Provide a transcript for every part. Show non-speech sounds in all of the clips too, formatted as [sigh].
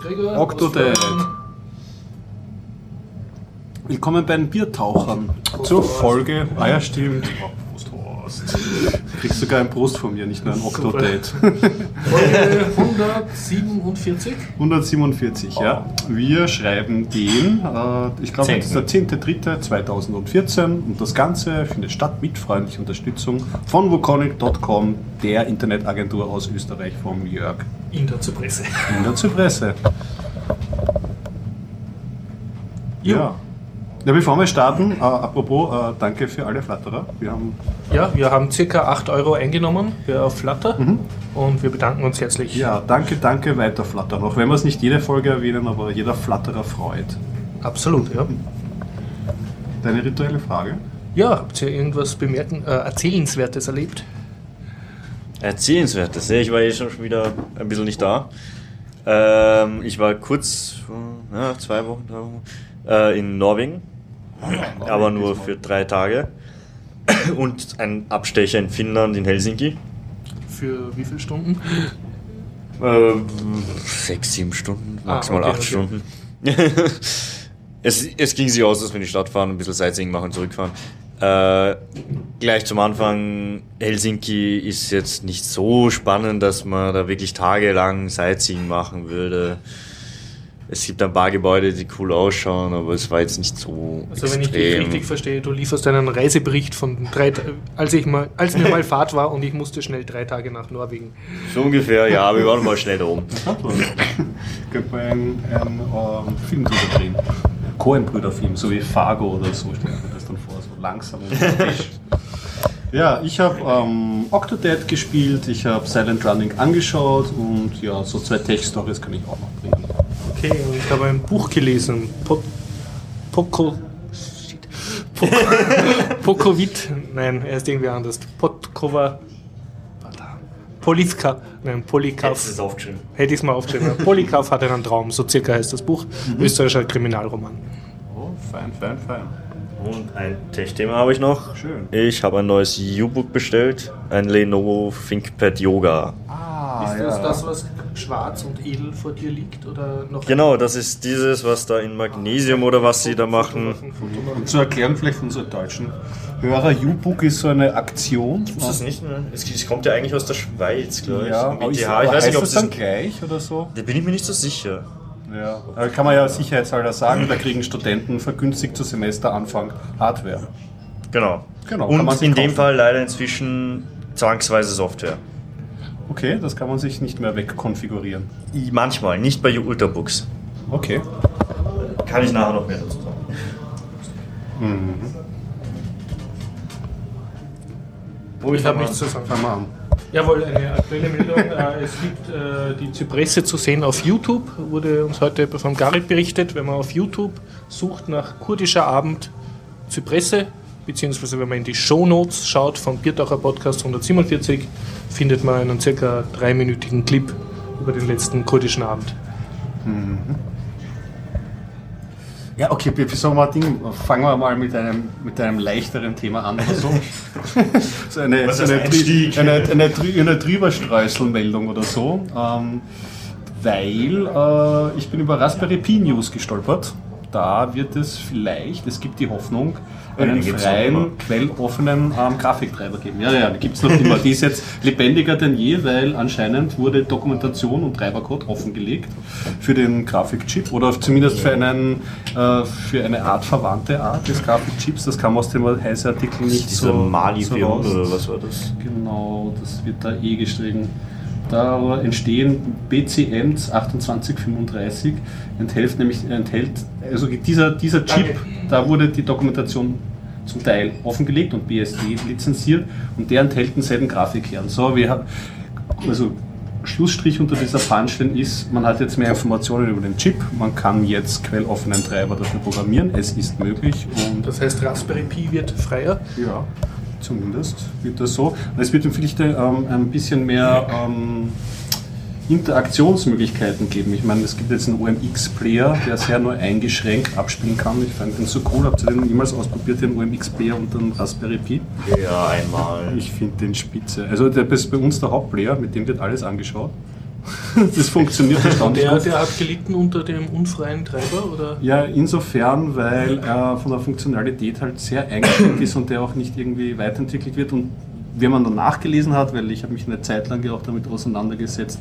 Gregor. Octodad. Willkommen bei den Biertauchern. Zur Folge. Ah ja, stimmt. Prost, Horst. Du kriegst sogar ein Prost von mir, nicht nur ein Octodad. Folge [laughs] 147. 147, ja. Wir schreiben den, äh, ich glaube, das ist der 10.3.2014 und das Ganze findet statt mit freundlicher Unterstützung von Voconic.com, der Internetagentur aus Österreich vom Jörg In der Zypresse. in der Zypresse. Ja. Ja, bevor wir starten, äh, apropos, äh, danke für alle Flatterer. Wir haben Ja, wir haben circa 8 Euro eingenommen für Flutter und wir bedanken uns herzlich. ja, danke, danke, weiter flattern. Auch wenn wir es nicht jede Folge erwähnen, aber jeder Flatterer freut. Absolut, ja. Deine rituelle Frage? Ja, habt ihr irgendwas bemerken, äh, Erzählenswertes erlebt? Erzählenswertes. Ja, ich war eh schon wieder ein bisschen nicht da. Ähm, ich war kurz, ja, zwei Wochen, drei Wochen, äh, in Norwegen, aber nur für drei Tage. Und ein Abstecher in Finnland, in Helsinki. Für wie viele Stunden? Äh, sechs, sieben Stunden, Ah, maximal okay, acht okay. Stunden. [laughs] es, es ging sich aus, dass wir in die Stadt fahren, ein bisschen Sightseeing machen und zurückfahren. Äh, gleich zum Anfang, Helsinki ist jetzt nicht so spannend, dass man da wirklich tagelang Sightseeing machen würde. Es gibt ein paar Gebäude, die cool ausschauen, aber es war jetzt nicht so Also wenn ich dich extrem. richtig verstehe, du lieferst einen Reisebericht von drei, als ich mal, als mir mal Fahrt war und ich musste schnell drei Tage nach Norwegen. so ungefähr, ja, wir waren mal schnell da oben. Könnte man einen, einen ähm, Film drüber drehen. Coen-Brüder-Film, so wie Fargo oder so, langsam. [laughs] Ja, ich habe ähm, Octodad gespielt, ich habe Silent Running angeschaut und ja, so zwei Tech-Stories kann ich auch noch bringen. Okay, und ich habe ein Buch gelesen. Po Poco. Shit. Poco. [laughs] Nein, er ist irgendwie anders. Podkova. Polivka. Nein, Polikav. aufgeschrieben. Hätte ich es mal aufgeschrieben. Polikav hatte einen Traum, so circa heißt das Buch. Österreichischer Kriminalroman. Oh, fein, fein, fein. Und ein Tech-Thema habe ich noch. Schön. Ich habe ein neues U-Book bestellt, ein Lenovo ThinkPad Yoga. Ah, ist das das, was schwarz und edel vor dir liegt? Oder noch Genau, das ist dieses, was da in Magnesium oder was sie da machen. Und zu erklären vielleicht unsere deutschen Hörer, U-Book ist so eine Aktion. Ist das nicht? ne? Es, kommt ja eigentlich aus der Schweiz, glaube ich. Ja, aber ist, TH. aber ich weiß nicht, ob das. dann gleich oder so? Da bin ich mir nicht so sicher. Ja, aber kann man ja sicherheitshalber sagen, da kriegen Studenten vergünstigt zu Semesteranfang Hardware. Genau. Genau, Und in dem. Fall leider inzwischen zwangsweise Software. Okay, das kann man sich nicht mehr wegkonfigurieren. Manchmal, nicht bei Ultrabooks. Okay. Kann ich nachher noch mehr dazu sagen. Wo ich habe nichts zu sagen. Fangen wir an. Jawohl, eine aktuelle Meldung. [laughs] Äh, es gibt äh, die Zypresse zu sehen auf YouTube, wurde uns heute vom Garit berichtet. Wenn man auf YouTube sucht nach kurdischer Abend Zypresse, beziehungsweise wenn man in die Shownotes schaut vom Biertaucher Podcast 147, findet man einen circa dreiminütigen Clip über den letzten kurdischen Abend. Ja, okay, wir sagen wir mal Ding, fangen wir mal mit einem, mit einem leichteren Thema an so. [laughs] so eine, Was so eine, eine, eine, eine Drüberstreuselmeldung oder so. Ähm, weil äh, ich bin über Raspberry Pi News gestolpert. Da wird es vielleicht, es gibt die Hoffnung, einen freien, quelloffenen ähm, Grafiktreiber geben. Ja, ja, die gibt es noch immer. [laughs] Die ist jetzt lebendiger denn je, weil anscheinend wurde Dokumentation und Treibercode offengelegt für den Grafikchip oder zumindest für, einen, äh, für eine Art verwandte Art des Grafikchips. Das kam aus dem Heiße-Artikel nicht Dieser so, Mali so 400 raus. oder was war das? Genau, das wird da eh geschrieben. Da entstehen BCMs 2835, enthält nämlich, enthält, also dieser, dieser Chip, da wurde die Dokumentation zum Teil offengelegt und BSD lizenziert und der enthält denselben Grafikkern. So, wir haben, also Schlussstrich unter dieser Punchline ist, man hat jetzt mehr Informationen über den Chip, man kann jetzt quelloffenen Treiber dafür programmieren, es ist möglich und Das heißt, Raspberry Pi wird freier. ja, zumindest wird das so. Und es wird ihm vielleicht ähm, ein bisschen mehr ähm, Interaktionsmöglichkeiten geben. Ich meine, es gibt jetzt einen OMX-Player, der sehr nur eingeschränkt abspielen kann. Ich fand den so cool. Habt ihr den jemals ausprobiert, den OMX-Player unter dem Raspberry Pi? Ja, einmal. Ich finde den spitze. Also der ist bei uns der Hauptplayer, mit dem wird alles angeschaut. [laughs] das funktioniert erstaunlich Der, der hat gelitten unter dem unfreien Treiber, oder? Ja, insofern, weil er von der Funktionalität halt sehr eingeschränkt ist und der auch nicht irgendwie weiterentwickelt wird. Und wenn man dann nachgelesen hat, weil ich habe mich eine Zeit lang ja auch damit auseinandergesetzt,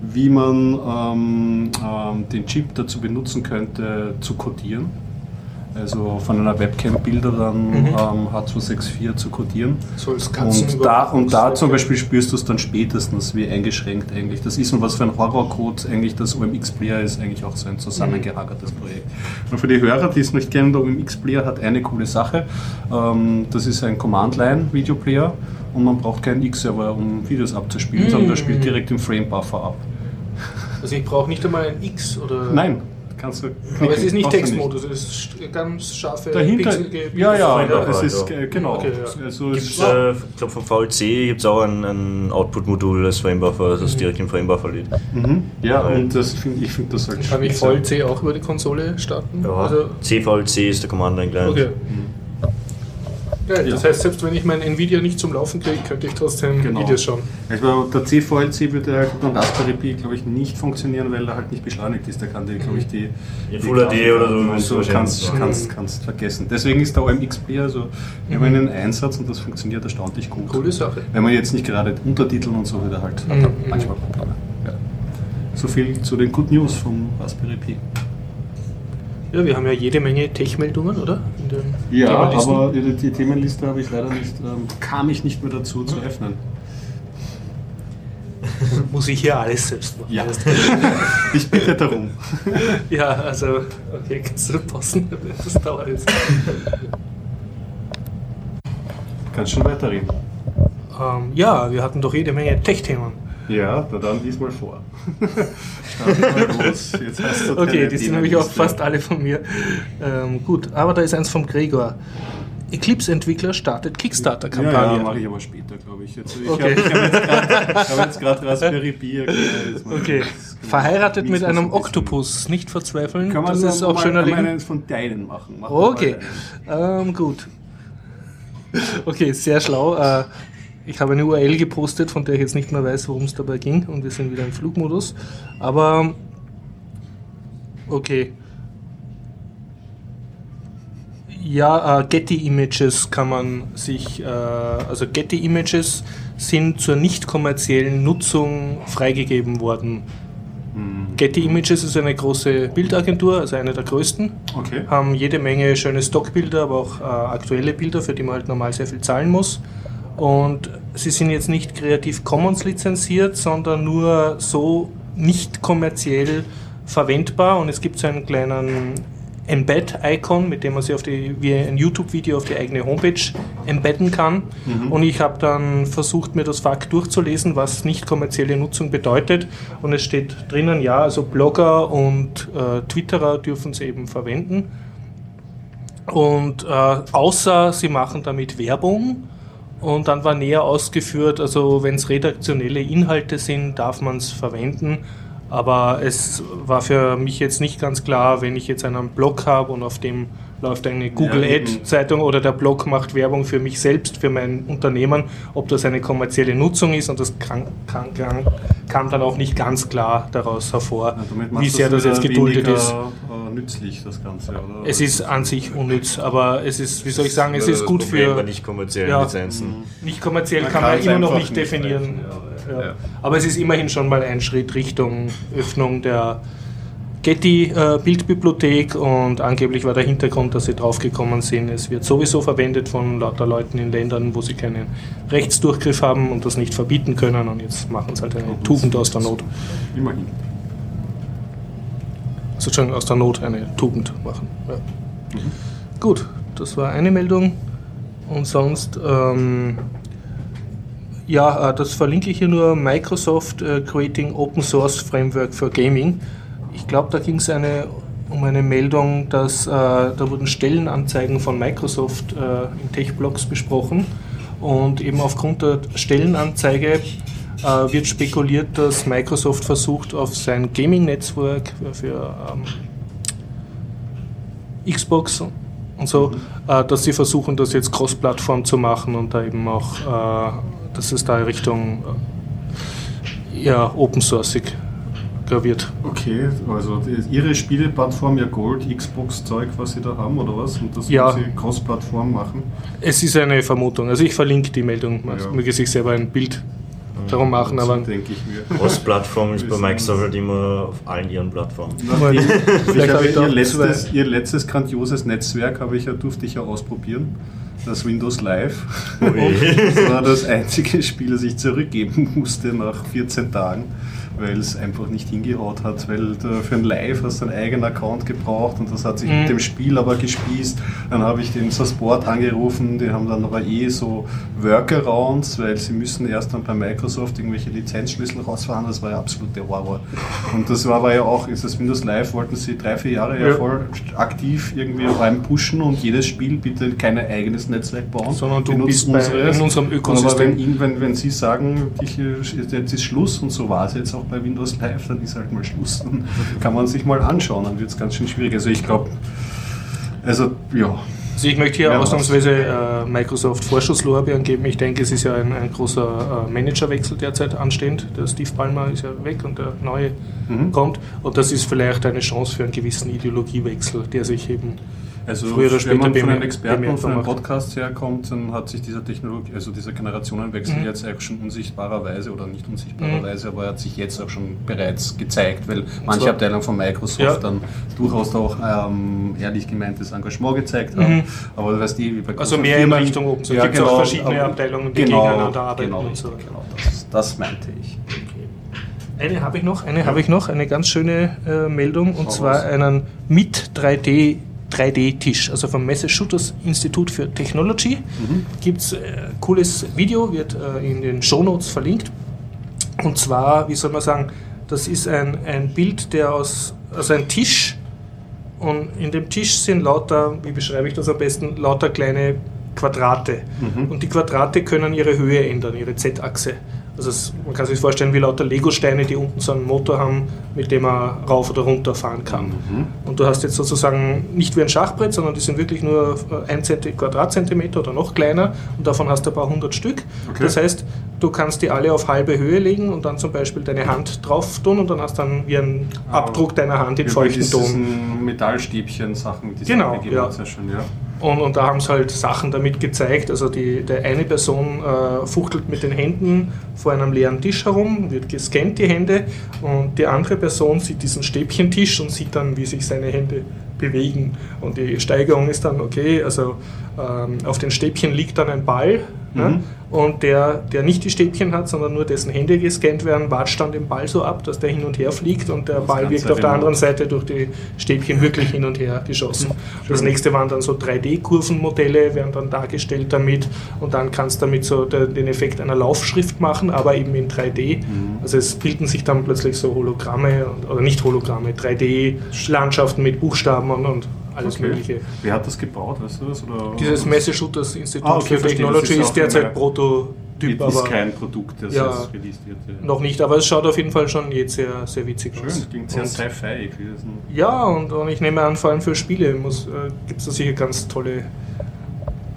wie man ähm, ähm, den Chip dazu benutzen könnte, zu codieren. Also von einer Webcam Bilder dann Mhm. ähm, H264 zu codieren. So als Und da, und da zum Beispiel spürst du es dann spätestens, wie eingeschränkt eigentlich das ist und was für ein Horrorcode eigentlich das OMX-Player ist, eigentlich auch so ein zusammengehagertes Projekt. Und für die Hörer, die es nicht kennen, der OMX-Player hat eine coole Sache. Ähm, das ist ein Command-Line-Videoplayer und man braucht keinen X-Server, um Videos abzuspielen, sondern der spielt direkt im Frame-Buffer ab. Also ich brauche nicht einmal ein X oder. Nein, kannst du. Aber es ist nicht Textmodus, es ist st- ganz scharfe Dahinter, pixelige ja, ja, Frame-Buffer, es ist, ja. äh, genau. Okay, ja. Also es Gibt's, äh, ich glaube vom VLC gibt es auch ein, ein Output-Modul als Framebuffer, das direkt im Framebuffer liegt. Mhm. Ja, und das find, ich finde das halt Kann ich spitze. voll C auch über die Konsole starten? Ja, Also, CVLC ist der Command Line Client. Geil, das Ja. heißt, selbst wenn ich mein Nvidia nicht zum Laufen kriege, könnte ich trotzdem Genau. Videos schauen. Also der CVLC würde halt beim Raspberry Pi, glaube ich, nicht funktionieren, weil er halt nicht beschleunigt ist. Da kann die, glaube ich, die, Ja, Full HD oder so und müsste so wahrscheinlich kannst, sein. kannst, kannst vergessen. Deswegen ist der OMX-Player so wir haben einen Einsatz und das funktioniert erstaunlich gut. Coole Sache. Wenn man jetzt nicht gerade Untertiteln und so wieder halt hat, Mhm. er manchmal Probleme. Ja. So viel zu den Good News vom Raspberry Pi. Ja, wir haben ja jede Menge Tech-Meldungen, oder? In den Ja, aber die, die Themenliste habe ich leider nicht, ähm, kam ich nicht mehr dazu zu öffnen. [laughs] muss ich hier alles selbst machen. Ja, [laughs] ich bitte darum. [laughs] Ja, also, okay, kannst du passen? Das dauert jetzt. Kannst schon weiterreden. Ähm, ja, wir hatten doch jede Menge Tech-Themen. Ja, na dann diesmal vor. [laughs] Starten [laughs] mal los. Jetzt hast du Okay, die sind nämlich auch fast alle von mir. Ähm, gut, aber da ist eins vom Gregor. Eclipse-Entwickler startet Ja, Kickstarter-Kampagne. ja mache ich aber später, glaube ich. Jetzt, ich Okay. habe hab jetzt [laughs] gerade Raspberry Pi erklärt. Okay. Verheiratet mit einem Oktopus. Nicht verzweifeln, Kann man das ist auch mal schöner Leben. eines von deinen machen. Mach Okay, ähm, gut. Okay, sehr schlau. Äh, ich habe eine URL gepostet, von der ich jetzt nicht mehr weiß, worum es dabei ging. Und wir sind wieder im Flugmodus. Aber okay. Ja, äh, Getty Images kann man sich, äh, also Getty Images sind zur nicht kommerziellen Nutzung freigegeben worden. Getty Images ist eine große Bildagentur, also eine der größten Okay. haben jede Menge schöne Stockbilder, aber auch äh, aktuelle Bilder, für die man halt normal sehr viel zahlen muss. Und sie sind jetzt nicht Creative Commons lizenziert, sondern nur so nicht kommerziell verwendbar. Und es gibt so einen kleinen Embed-Icon, mit dem man sie auf die, wie ein YouTube-Video auf die eigene Homepage embedden kann. Und ich habe dann versucht, mir das FAQ durchzulesen, was nicht kommerzielle Nutzung bedeutet. Und es steht drinnen, ja, also Blogger und äh, Twitterer dürfen sie eben verwenden. Und äh, außer sie machen damit Werbung. Und dann war näher ausgeführt, also wenn es redaktionelle Inhalte sind, darf man es verwenden. Aber es war für mich jetzt nicht ganz klar, wenn ich jetzt einen Blog habe und auf dem läuft eine Google eben. Ad Zeitung oder der Blog macht Werbung für mich selbst, für mein Unternehmen, ob das eine kommerzielle Nutzung ist und das kam, kam, kam, kam dann auch nicht ganz klar daraus hervor, Ja, wie sehr das jetzt geduldet ist. Äh, nützlich, das Ganze, oder? Es ist an sich unnütz, aber es ist, wie soll ich sagen, es ist gut Problem für nicht kommerziellen Ja. Lizenzen. nicht kommerziell Man kann man immer noch nicht definieren. Ja. Ja. Aber es ist immerhin schon mal ein Schritt Richtung Öffnung der Getty-Bildbibliothek und angeblich war der Hintergrund, dass sie draufgekommen sind. Es wird sowieso verwendet von lauter Leuten in Ländern, wo sie keinen Rechtsdurchgriff haben und das nicht verbieten können und jetzt machen sie halt eine Tugend aus der Not. Immerhin. Sozusagen aus der Not eine Tugend machen. Ja. Gut, das war eine Meldung. Und sonst, ähm, ja, äh, das verlinke ich hier nur: Microsoft äh, Creating Open Source Framework for Gaming. Ich glaube, da ging es eine, um eine Meldung, dass äh, da wurden Stellenanzeigen von Microsoft äh, in Tech-Blogs besprochen. Und eben aufgrund der Stellenanzeige äh, wird spekuliert, dass Microsoft versucht, auf sein Gaming-Netzwerk für ähm, Xbox und so, äh, dass sie versuchen, das jetzt Cross-Plattform zu machen und da eben auch, äh, dass es da Richtung ja open sourceig graviert. Okay, also Ihre Spieleplattform, ja Gold, Xbox-Zeug, was Sie da haben, oder was? Und das Ja. Sie Cross-Plattform machen? Es ist eine Vermutung. Also ich verlinke die Meldung. Man Ja. möge sich selber ein Bild darum machen, aber so denke ich mir. Cross-Plattform ist [laughs] bei Microsoft halt immer auf allen ihren Plattformen. Nachdem, ich Vielleicht habe habe ich ihr, letztes, ihr letztes grandioses Netzwerk habe ich ja, durfte ich ja ausprobieren. Das Windows Live. Ui. [laughs] Das war das einzige Spiel, das ich zurückgeben musste nach 14 Tagen, weil es einfach nicht hingehaut hat, weil du für ein Live hast du einen eigenen Account gebraucht und das hat sich Mhm. mit dem Spiel aber gespießt. Dann habe ich den Support angerufen, die haben dann aber eh so Workarounds, weil sie müssen erst dann bei Microsoft irgendwelche Lizenzschlüssel rausfahren, das war ja absolut der Horror. Und das war, war ja auch, ist das Windows Live, wollten sie drei, vier Jahre ja, Ja. voll aktiv irgendwie reinpushen und jedes Spiel bitte kein eigenes Netzwerk bauen. Sondern du benutzt bist bei- unseres. in unserem Aber Ökosystem. wenn, Ihnen- wenn, wenn Sie sagen, ich, jetzt ist Schluss und so war es jetzt auch bei Windows Live, dann ist halt mal Schluss. Dann kann man sich mal anschauen, dann wird es ganz schön schwierig. Also ich glaube, also ja, Also ich möchte hier Ja, ausnahmsweise äh, Microsoft Vorschusslorbeeren geben. Ich denke, es ist ja ein, ein großer äh, Managerwechsel derzeit anstehend. Der Steve Ballmer ist ja weg und der neue Mhm. kommt. Und das ist vielleicht eine Chance für einen gewissen Ideologiewechsel, der sich eben Also Früher oder wenn später man von einem Experten und von einem Podcast herkommt, dann hat sich dieser Technologie, also dieser Generationenwechsel Mhm. jetzt eigentlich schon unsichtbarerweise oder nicht unsichtbarerweise, aber er hat sich jetzt auch schon bereits gezeigt, weil manche Abteilungen von Microsoft Ja. dann durchaus auch ähm, ehrlich gemeintes Engagement gezeigt haben. Mhm. Aber weißt du, wie bei Also mehr in Richtung Open Source. Gibt's auch verschiedene aber- Abteilungen, die genau, gegeneinander arbeiten Genau, und so. genau das, das meinte ich. Eine habe ich noch, eine habe ich noch, eine ganz schöne äh, Meldung und zwar raus. einen mit 3D 3D-Tisch, also vom Massachusetts Institute für Technology. Mhm. Gibt es äh, cooles Video, wird äh, in den Shownotes verlinkt. Und zwar, wie soll man sagen, das ist ein, ein Bild, der aus, also ein Tisch und in dem Tisch sind lauter, wie beschreibe ich das am besten, lauter kleine Quadrate. Mhm. Und die Quadrate können ihre Höhe ändern, ihre Z-Achse. Also es, man kann sich vorstellen wie lauter Lego-Steine, die unten so einen Motor haben, mit dem man rauf oder runter fahren kann. Mhm. Und du hast jetzt sozusagen nicht wie ein Schachbrett, sondern die sind wirklich nur ein Zenti Quadratzentimeter oder noch kleiner und davon hast du ein paar hundert Stück. Okay. Das heißt, du kannst die alle auf halbe Höhe legen und dann zum Beispiel deine Hand drauf tun und dann hast dann wie ein Ah. Abdruck deiner Hand in feuchten Ton. Metallstäbchen-Sachen, die Genau, ja. sehr schön, ja. Und, und da haben sie halt Sachen damit gezeigt. Also die, der eine Person äh, fuchtelt mit den Händen vor einem leeren Tisch herum, wird gescannt die Hände und die andere Person sieht diesen Stäbchentisch und sieht dann, wie sich seine Hände bewegen. Und die Steigerung ist dann, okay, also ähm, auf den Stäbchen liegt dann ein Ball ja, Mhm. und der, der nicht die Stäbchen hat, sondern nur dessen Hände gescannt werden, watscht dann den Ball so ab, dass der hin und her fliegt und der Das Ball wirkt auf der anderen Seite durch die Stäbchen wirklich hin und her geschossen. Das nächste waren dann so 3D-Kurvenmodelle, werden dann dargestellt damit und dann kannst du damit so de- den Effekt einer Laufschrift machen, aber eben in 3D. Also es bilden sich dann plötzlich so Hologramme und, oder nicht Hologramme, 3D-Landschaften mit Buchstaben und, und alles Okay. Mögliche. Wer hat das gebaut, weißt du das? Oder Dieses Massachusetts Institute Ah, okay, für verstehe. Technology Das ist ist, derzeit Prototyp, ist aber kein Produkt, das Ja. jetzt released wird. ja. noch nicht. Aber es schaut auf jeden Fall schon jetzt sehr, sehr witzig aus. Schön, klingt sehr sci-fi. Ja, und, und ich nehme an, vor allem für Spiele äh, gibt es da sicher ganz tolle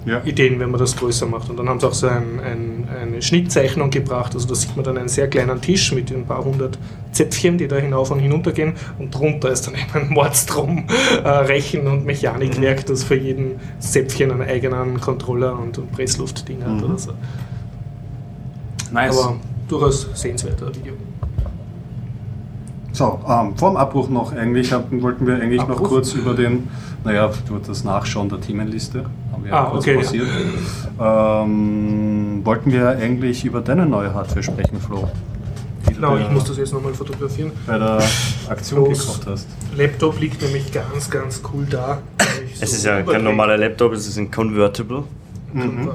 Ja. Ideen, wenn man das größer macht. Und dann haben sie auch so ein, ein, eine Schnittzeichnung gebracht. Also da sieht man dann einen sehr kleinen Tisch mit ein paar hundert Zäpfchen, die da hinauf und hinunter gehen. Und drunter ist dann [laughs] eben ein Mordstrom äh, Rechen- und Mechanikwerk, das für jeden Zäpfchen einen eigenen Controller und, und Pressluftding hat Mhm. oder so. Nice. Aber durchaus sehenswerter Video. So, ähm, vor dem Abbruch noch, eigentlich hatten, wollten wir eigentlich noch Abbruch? kurz über den, naja, durch das Nachschauen der Themenliste, haben wir Ah, kurz okay. ähm, wollten wir eigentlich über deine neue Hardware sprechen, Flo, Genau, ich muss das jetzt nochmal fotografieren. bei der Aktion Los. gekauft hast. Laptop liegt nämlich ganz, ganz cool da. Es ist ja kein normaler Laptop, es ist ein Convertible. Mhm.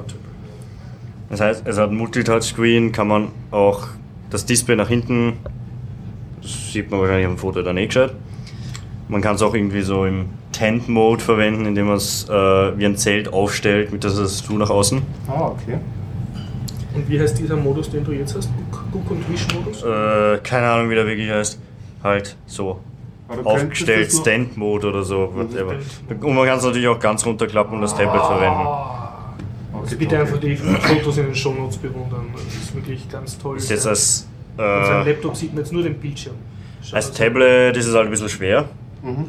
Das heißt, es hat ein Multitouchscreen, kann man auch das Display nach hinten, das sieht man wahrscheinlich am Foto dann eh gescheit. Man kann es auch irgendwie so im Tent-Mode verwenden, indem man es äh, wie ein Zelt aufstellt mit der Tastatur nach außen. Ah, okay. Und wie heißt dieser Modus, den du jetzt hast? Guck, und Wisch-Modus? Äh, keine Ahnung, wie der wirklich heißt. Halt so. Aufgestellt, das noch- Stand-Mode oder so. Whatever. Und man kann es natürlich auch ganz runterklappen und das Tablet verwenden. Also bitte einfach die Fotos in den Shownotes bewundern. Das ist wirklich ganz toll. Ist jetzt als Auf seinem Äh, Laptop sieht man jetzt nur den Bildschirm. Schaut als. Tablet ist es halt ein bisschen schwer. Mhm.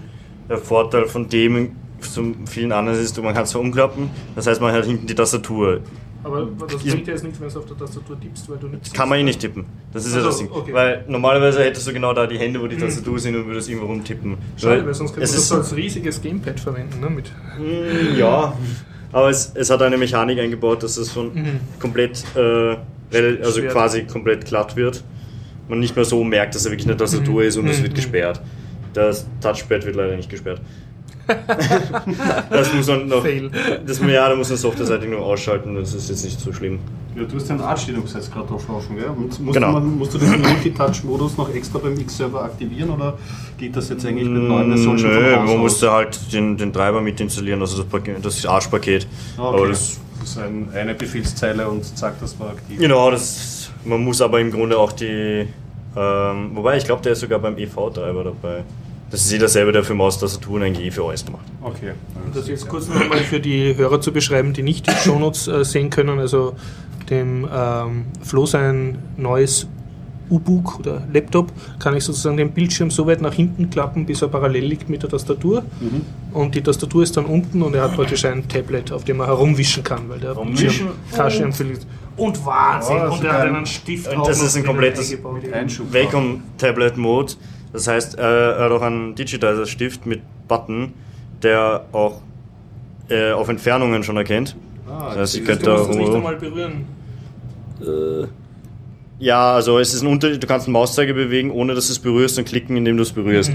Der Vorteil von dem zu vielen anderen ist, man kann es umklappen. Das heißt, man hat hinten die Tastatur. Aber das bringt ja jetzt nichts, wenn du auf der Tastatur tippst, weil du nicht. Kann man eh nicht tippen. Das ist ja Ach so, das Ding. okay. Weil normalerweise hättest du genau da die Hände, wo die Tastatur sind und würdest irgendwo rumtippen. Schade, weil sonst könnte man es das so als riesiges Gamepad verwenden. Ne? Mit Mm, Ja, aber es, es hat eine Mechanik eingebaut, dass es von Mhm. komplett, äh, also quasi komplett glatt wird. Man nicht mehr so merkt, dass er wirklich eine Tastatur Mhm. ist und es Mhm. wird gesperrt. Das Touchpad wird leider nicht gesperrt. das muss man noch. Fail. Das, ja, da muss man softwareseitig noch ausschalten, das ist jetzt nicht so schlimm. Ja, du hast ja Arch-Linux jetzt gerade offen, gell? Und musst, Genau. du, man, musst du diesen Multitouch-Modus noch extra beim X-Server aktivieren oder geht das jetzt eigentlich mit neuen Versionen schon Mm, Nö, man aus? musste halt den, den Treiber mit installieren, also das, das Arch-Paket. Ah, Okay. Aber das, das ist ein, eine Befehlszeile und zack, das war aktiv. genau, das, man muss aber im Grunde auch die, ähm, wobei ich glaube, der ist sogar beim EV-Treiber dabei. Das ist jeder selber, der für Maustastatur eigentlich eh für alles macht. Okay. Das jetzt kurz nochmal für die Hörer zu beschreiben, die nicht die [laughs] Shownotes äh, sehen können. Also dem ähm, Flo sein neues U-Book oder Laptop kann ich sozusagen den Bildschirm so weit nach hinten klappen, bis er parallel liegt mit der Tastatur. Mhm. Und die Tastatur ist dann unten und er hat praktisch ein Tablet, auf dem er herumwischen kann, weil der? Bildschirm Schirm verliert. Und Wahnsinn! Oh, und er hat einen Stift und auch das ist ein komplettes eingebaut. Das heißt, äh, er hat auch einen Digitizer-Stift mit Button, der auch äh, auf Entfernungen schon erkennt. Ah, Das heißt, ich das könnte Du da musst es nicht einmal berühren. Äh, ja, also es ist ein Unterschied. Du kannst den Mauszeiger bewegen, ohne dass du es berührst und klicken, indem du es berührst.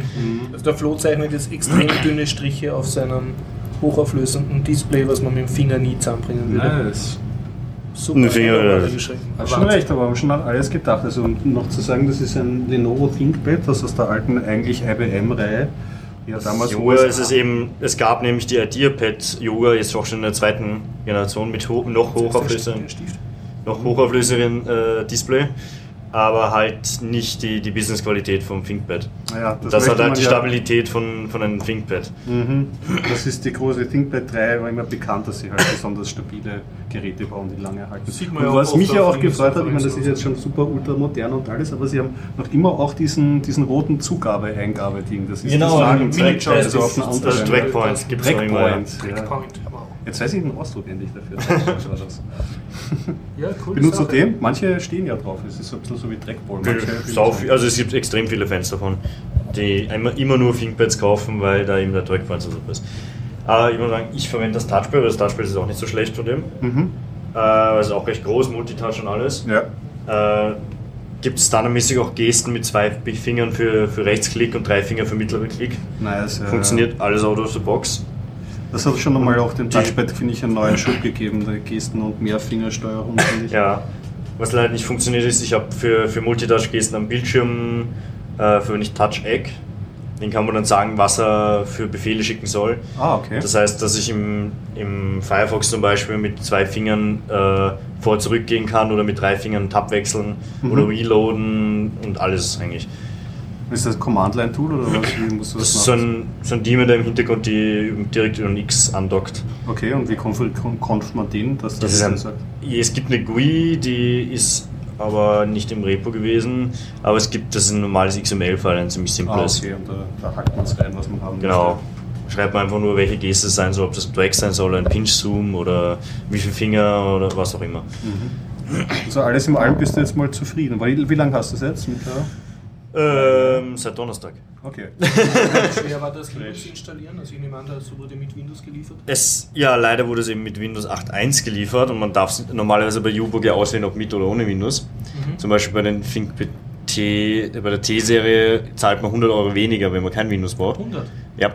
Also der Flo zeichnet jetzt extrem [clears throat] dünne Striche auf seinem hochauflösenden Display, was man mit dem Finger nie zusammenbringen würde. Nice. Super, Finger, schon recht, aber haben schon an alles gedacht. Also um noch zu sagen, das ist ein Lenovo ThinkPad, das aus der alten eigentlich IBM-Reihe. Ja, damals Yoga ist es eben, es gab nämlich die IdeaPad Yoga, jetzt auch schon in der zweiten Generation mit ho noch hochauflöseren, noch hochauflöseren äh, Display, aber halt nicht die, die Business-Qualität vom ThinkPad. Naja, Das, möchte hat halt die ja- Stabilität von, von einem ThinkPad. Mhm. Das ist die große ThinkPad 3, war immer bekannt, dass sie halt besonders stabile Geräte bauen, die lange halten. Das sieht man und ja was mich ja auch gefreut hat, ich meine, das ist jetzt schon super ultra modern und alles, aber sie haben noch immer auch diesen, diesen roten Zugabe-Eingabe-Ding. Das ist Genau, das Mini-Joystick, also auf Das anderen. Trackpoint ja. Trackpoint. Ja. Jetzt weiß ich den Ausdruck endlich dafür. [laughs] Ja, cool. Benutzt du den? Manche stehen ja drauf. Es ist so ein bisschen so wie Trackball. Manche Sau viel- Also es gibt extrem viele Fans davon, die immer, immer nur ThinkPads kaufen, weil da eben der Trackpoint so super ist. Aber ich muss sagen, ich verwende das Touchpad, weil das Touchpad ist auch nicht so schlecht von dem. Mhm. Äh, es ist auch recht groß, Multitouch und alles. Ja. Äh, gibt es standardmäßig auch Gesten mit zwei Fingern für, für Rechtsklick und drei Finger für mittleren Klick. Nice. ja. Funktioniert alles out of the box. Das hat schon einmal auch dem Touchpad, finde ich, einen neuen Schub gegeben, der Gesten- und Mehrfingersteuerung, finde ich. Ja. Was leider nicht funktioniert ist, ich habe für, für Multitouch-Gesten am Bildschirm äh, für nicht Touch-Egg. Den kann man dann sagen, was er für Befehle schicken soll. Ah, okay. Das heißt, dass ich im, im Firefox zum Beispiel mit zwei Fingern äh, vor zurück gehen kann oder mit drei Fingern Tab wechseln Mhm. oder reloaden und alles eigentlich. Ist das ein Command-Line-Tool oder was? Wie musst du Das ist so machen? ein, so ein Daemon, der im Hintergrund die direkt über ein X andockt. Okay, und wie konf- man den? Dass Das ist das ein, sagt? es gibt eine GUI, die ist aber nicht im Repo gewesen, aber es gibt das ist ein normales XML-File, ein ziemlich Ah, simples. okay, und da, da hackt man es rein, was man haben Genau. Schreibt man einfach nur, welche Geste es sein soll, ob das ein Drag sein soll, ein Pinch-Zoom oder wie viele Finger oder was auch immer. möchte. Also alles im allem bist du jetzt mal zufrieden. Wie, wie lange hast du es jetzt? Mit der? Ähm, seit Donnerstag. Okay. Wie schwer war das Linux installieren? Also ich nehme an, das wurde mit Windows geliefert. Es, ja, leider wurde es eben mit Windows 8.1 geliefert und man darf es normalerweise bei U-Book ja auswählen, ob mit oder ohne Windows. Zum Beispiel bei den ThinkPad T, bei der T-Serie zahlt man 100 Euro weniger, wenn man kein Windows braucht. 100. Ja.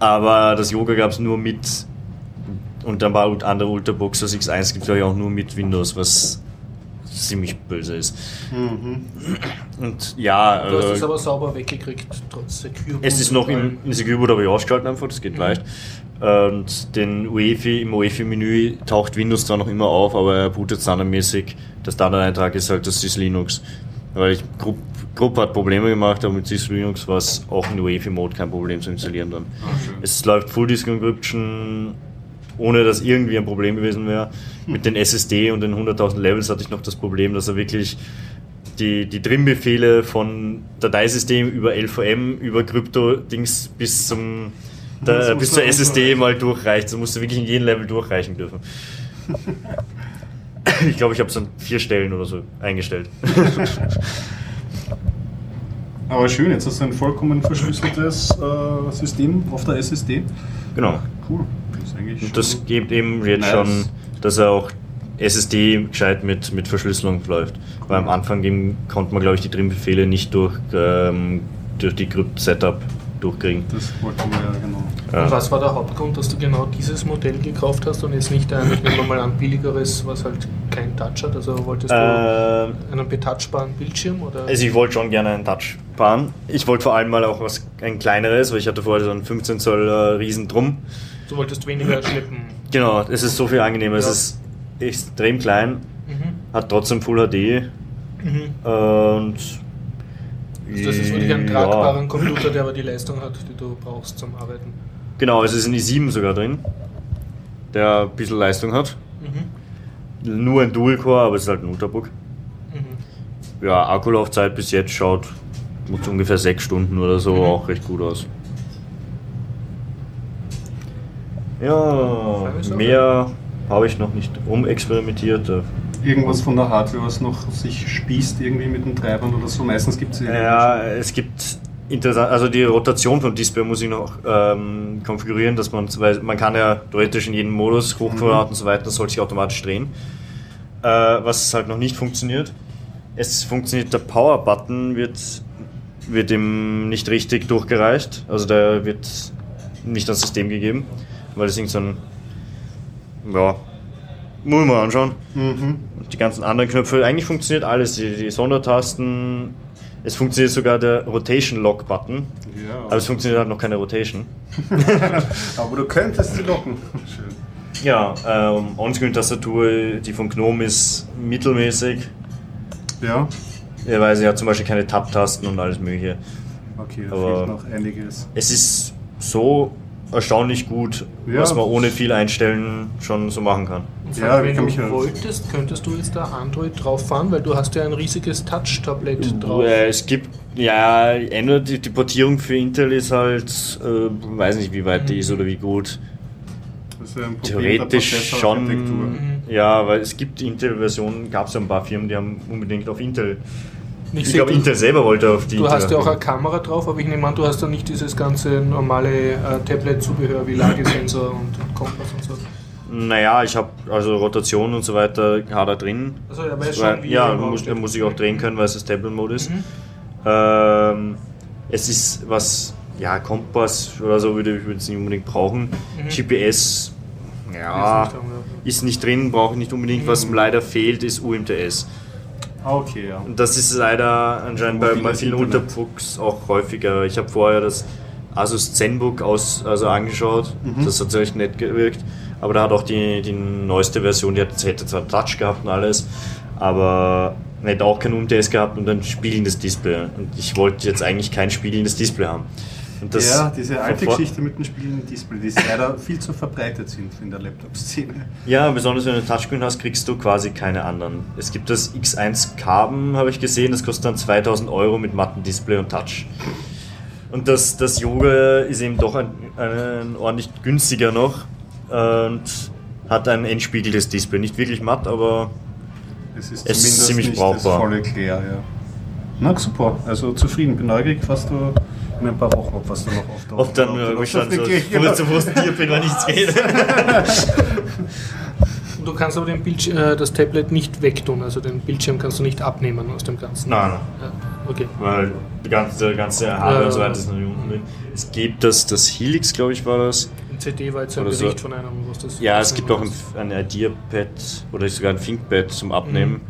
Aber das Yoga gab es nur mit und dann war andere Ultrabox, das X1 gibt es ja auch nur mit Windows, was ziemlich böse ist. Mhm. Und ja, Du hast äh, es aber sauber weggekriegt, trotz Secure. es ist noch im, im Secure Boot, habe ich ausgeschaltet einfach, das geht Mhm. leicht. Und den UEFI, im UEFI-Menü taucht Windows zwar noch immer auf, aber er bootet standardmäßig. Der Standardeintrag ist halt das Sys-Linux. Weil ich, Grupp, Grupp hat Probleme gemacht, aber mit Sys-Linux war es auch in UEFI-Mode kein Problem zu installieren dann. Es läuft Full Disk Encryption, ohne dass irgendwie ein Problem gewesen wäre. Mit den SSD und den 100.000 Levels hatte ich noch das Problem, dass er wirklich die, die Trim-Befehle von Dateisystem über LVM, über Krypto-Dings bis zum da, bis zur SSD mal durchreicht. Das musst du wirklich in jedem Level durchreichen dürfen. Ich glaube, ich habe es an vier Stellen oder so eingestellt. [laughs] Aber schön, jetzt hast du ein vollkommen verschlüsseltes äh, System auf der SSD. Genau. Cool. Das ist eigentlich Und das gibt eben jetzt Nice. schon, dass er auch SSD gescheit mit, mit Verschlüsselung läuft. Weil am Anfang eben konnte man, glaube ich, die Trim-Befehle nicht durch, ähm, durch die Crypt-Setup durchkriegen. Das wollten wir ja genau. Ja. Und was war der Hauptgrund, dass du genau dieses Modell gekauft hast und jetzt nicht ein, nehmen wir mal an, billigeres, was halt kein Touch hat? Also wolltest du Ähm, einen betouchbaren Bildschirm? Oder? Also ich wollte schon gerne einen Touch fahren. Ich wollte vor allem mal auch was ein kleineres, weil ich hatte vorher so einen 15 Zoll äh, Riesen drum. Du wolltest weniger [clears throat] schleppen. Genau, es ist so viel angenehmer. Ja. Es ist extrem klein, Mhm. hat trotzdem Full HD Mhm. und Also das ist wirklich ein ja. tragbaren Computer, der aber die Leistung hat, die du brauchst zum Arbeiten. Genau, es ist ein i7 sogar drin, der ein bisschen Leistung hat. Mhm. Nur ein Dual-Core, aber es ist halt ein Ultrabook. Mhm. Ja, Akkulaufzeit bis jetzt schaut ungefähr sechs Stunden oder so Mhm. auch recht gut aus. Ja, mehr habe ich noch nicht rumexperimentiert. Irgendwas von der Hardware, was noch sich spießt irgendwie mit den Treibern oder so. Meistens gibt es Ja, es gibt interessant, also die Rotation vom Display muss ich noch ähm, konfigurieren, dass man, weil man kann ja theoretisch in jedem Modus hochfahren und so weiter, das soll sich automatisch drehen. Äh, was halt noch nicht funktioniert. Es funktioniert, der Power-Button wird, wird ihm nicht richtig durchgereicht, also der wird nicht ans System gegeben, weil das irgend so ein, ja, muss man mal anschauen. Mhm. Die ganzen anderen Knöpfe, eigentlich funktioniert alles, die, die Sondertasten, es funktioniert sogar der Rotation Lock Button, Ja. aber es funktioniert halt noch keine Rotation. [laughs] Aber du könntest sie locken. Schön. Ja, ähm, Onscreen-Tastatur, die von Gnome ist mittelmäßig, Ja. ja, weil sie hat zum Beispiel keine Tab-Tasten und alles mögliche. Okay, da Aber- fehlt noch einiges. Es ist so erstaunlich gut, Ja. was man ohne viel einstellen schon so machen kann. Und Ja, wenn du mich ja- wolltest, könntest du jetzt da Android drauf fahren, weil du hast ja ein riesiges Touch-Tablett drauf. Äh, Es gibt, ja, ändert die, die Portierung für Intel ist halt, äh, weiß nicht, wie weit die ist oder wie gut. Das ist ja ein Problem der Theoretisch schon. Mhm. ja, weil es gibt Intel-Versionen, gab es ja ein paar Firmen, die haben unbedingt auf Intel. Ich Ich glaube, Intel selber wollte auf die Du hast ja auch eine Kamera drauf, aber ich nehme an, du hast da nicht dieses ganze normale äh, Tablet-Zubehör wie Lagesensor [laughs] und Kompass und so. Naja, ich habe also Rotation und so weiter hat er drin. Also er weiß schon, wie ja, er muss, aufsteht. muss ich auch drehen können, weil es das Tablet-Mode ist. Mhm. Ähm, es ist was, ja, Kompass oder so würde ich es nicht unbedingt brauchen. Mhm. GPS, ja, Ist nicht drin, brauche ich nicht unbedingt. Was Mhm. leider fehlt, ist UMTS. Ah, okay, ja. Und das ist leider anscheinend bei, bei vielen. Unterbooks auch häufiger. Ich habe vorher das Asus ZenBook aus, also angeschaut. Mhm. Das hat recht nett gewirkt. Aber da hat auch die, die neueste Version, die hat, hätte zwar Touch gehabt und alles, aber hätte auch kein UMTS gehabt und ein spiegelndes Display. Und ich wollte jetzt eigentlich kein spiegelndes Display haben. Das ja, diese alte Geschichte mit den spielenden Display, die leider viel zu verbreitet sind in der Laptop-Szene. Ja, besonders wenn du einen Touchscreen hast, kriegst du quasi keine anderen. Es gibt das X1 Carbon, habe ich gesehen, das kostet dann 2000 Euro mit Mattendisplay und Touch. Und das, das Yoga ist eben doch ein, ein ordentlich günstiger noch und hat ein entspiegeltes Display. Nicht wirklich matt, aber Es ist Es ist ziemlich brauchbar. das volle Klär, ja. Na super, also zufrieden, bin neugierig, was du in ein paar Wochen, ob was du noch auf der oft dann, der äh, wo ich dann so zu Brust hier bin, wenn nichts geht. [laughs] Du kannst aber den Bildsch äh, das Tablet nicht wegtun, also den Bildschirm kannst du nicht abnehmen aus dem Ganzen. Nein, nein. Ja, okay. Weil die ganze, ganze Hardware und so weiter ist noch nicht unten drin. Es gibt das, das Helix, glaube ich, war das. Im CD war jetzt ein Oder so. Bericht von einem, was das Ja, es gibt auch ein, ein Idea-Pad oder sogar ein ThinkPad zum Abnehmen.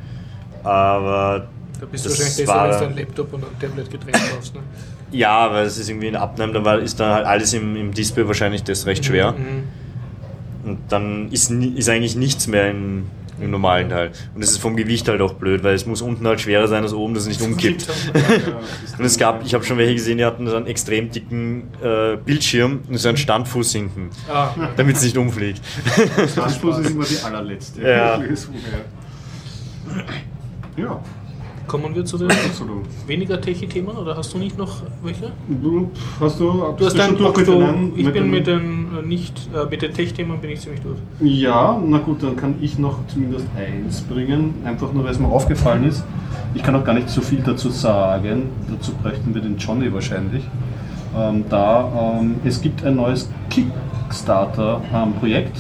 Aber Da bist du wahrscheinlich besser, wenn du ein Laptop und ein Tablet getrennt brauchst. Ne? Ja, weil es ist irgendwie ein Abnehmen, dann war- ist dann halt alles im, im Display wahrscheinlich das recht schwer. Mhm. Und dann ist, ist eigentlich nichts mehr im, im normalen Teil. Und es ist vom Gewicht halt auch blöd, weil es muss unten halt schwerer sein als oben, dass es nicht umkippt. [laughs] Das Und es gab, ich habe schon welche gesehen, die hatten so einen extrem dicken äh, Bildschirm und so einen Standfuß hinten, Ah, damit es nicht umfliegt. Anschluss ist immer die allerletzte Ja. [laughs] Ja. Kommen wir zu den Absolut. weniger Techie-Themen oder hast du nicht noch welche? Du, hast du, Du hast bist einen schon durch mit ich bin mit den äh, nicht äh, mit den Tech-Themen bin ich ziemlich durch. Ja, na gut, dann kann ich noch zumindest eins bringen, einfach nur weil es mir aufgefallen ist. Ich kann auch gar nicht so viel dazu sagen, dazu bräuchten wir den Johnny wahrscheinlich. Ähm, da ähm, es gibt ein neues Kickstarter-Projekt,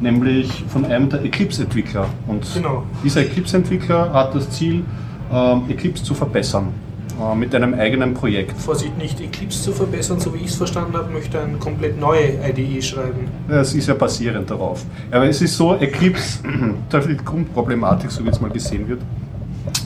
nämlich von einem der Eclipse-Entwickler. Und Genau. dieser Eclipse-Entwickler hat das Ziel, ähm, Eclipse zu verbessern äh, mit einem eigenen Projekt. Vorsicht nicht Eclipse zu verbessern, so wie ich es verstanden habe, möchte eine komplett neue IDE schreiben. Es ist ja basierend darauf. Aber es ist so, Eclipse, [clears throat] da die Grundproblematik, so wie es mal gesehen wird,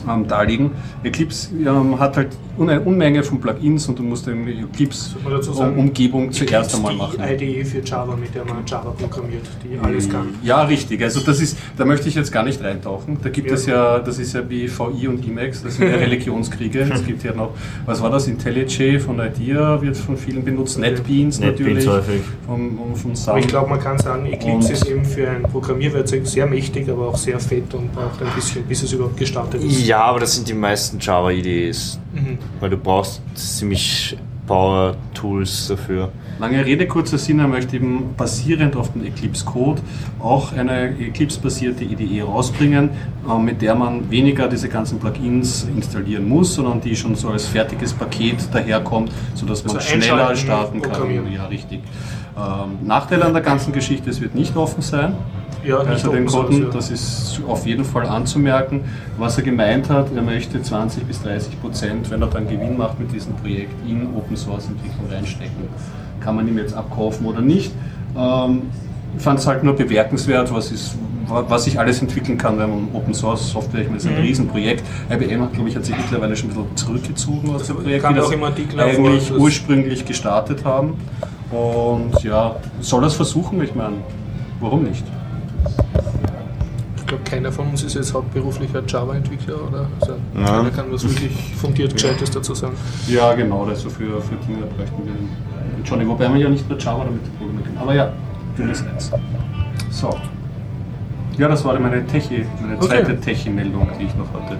ähm, da liegen. Eclipse ähm, hat halt eine Unmenge von Plugins und du musst die sagen, Eclipse-Umgebung zuerst Eclipse, einmal die machen. IDE für Java, mit der man Java programmiert, die alles kann. Ja, richtig. Also das ist, da möchte ich jetzt gar nicht reintauchen. Da gibt Ja. es ja, das ist ja wie VI und Emacs, das sind ja [laughs] Religionskriege. Es gibt ja noch, was war das? IntelliJ von IDEA wird von vielen benutzt, NetBeans, NetBeans natürlich. häufig. Vom, vom, vom Aber ich glaube, man kann sagen, Eclipse Und- ist eben für ein Programmierwerkzeug sehr mächtig, aber auch sehr fett und braucht ein bisschen, bis es überhaupt gestartet ist. Ja, aber das sind die meisten Java-IDEs. Mhm. Weil du brauchst ziemlich Power-Tools dafür. Lange Rede, kurzer Sinn, er möchte eben basierend auf dem Eclipse-Code auch eine Eclipse-basierte IDE rausbringen, äh, mit der man weniger diese ganzen Plugins installieren muss, sondern die schon so als fertiges Paket daherkommt, sodass man Also schneller starten kann. Ja, richtig. Ähm, Nachteil an der ganzen Geschichte, es wird nicht offen sein. Ja, Also den Code, ja. das ist auf jeden Fall anzumerken. Was er gemeint hat, er möchte 20 bis 30 Prozent, wenn er dann Gewinn macht mit diesem Projekt, in Open Source Entwicklung reinstecken. Kann man ihm jetzt abkaufen oder nicht? Ähm, ich fand es halt nur bemerkenswert, was, ist, was sich alles entwickeln kann, wenn man Open Source Software, ich meine, das ist ein Mhm. Riesenprojekt. IBM hat, glaube ich, hat sich mittlerweile schon ein bisschen zurückgezogen aus dem Projekt, die auch das eigentlich dass- ursprünglich gestartet haben. Und ja, soll das versuchen? Ich meine, warum nicht? Ich glaube, keiner von uns ist jetzt hauptberuflicher Java-Entwickler oder also Ja. keiner kann was wirklich [laughs] fundiert Gescheites dazu sagen. Ja, genau, also für, für Dinge bräuchten wir den Johnny, wobei man ja nicht nur Java damit programmieren kann. Aber ja, dünnes Eis. So. Ja, das war meine Techie, meine Okay. zweite Techie-Meldung, die ich noch hatte.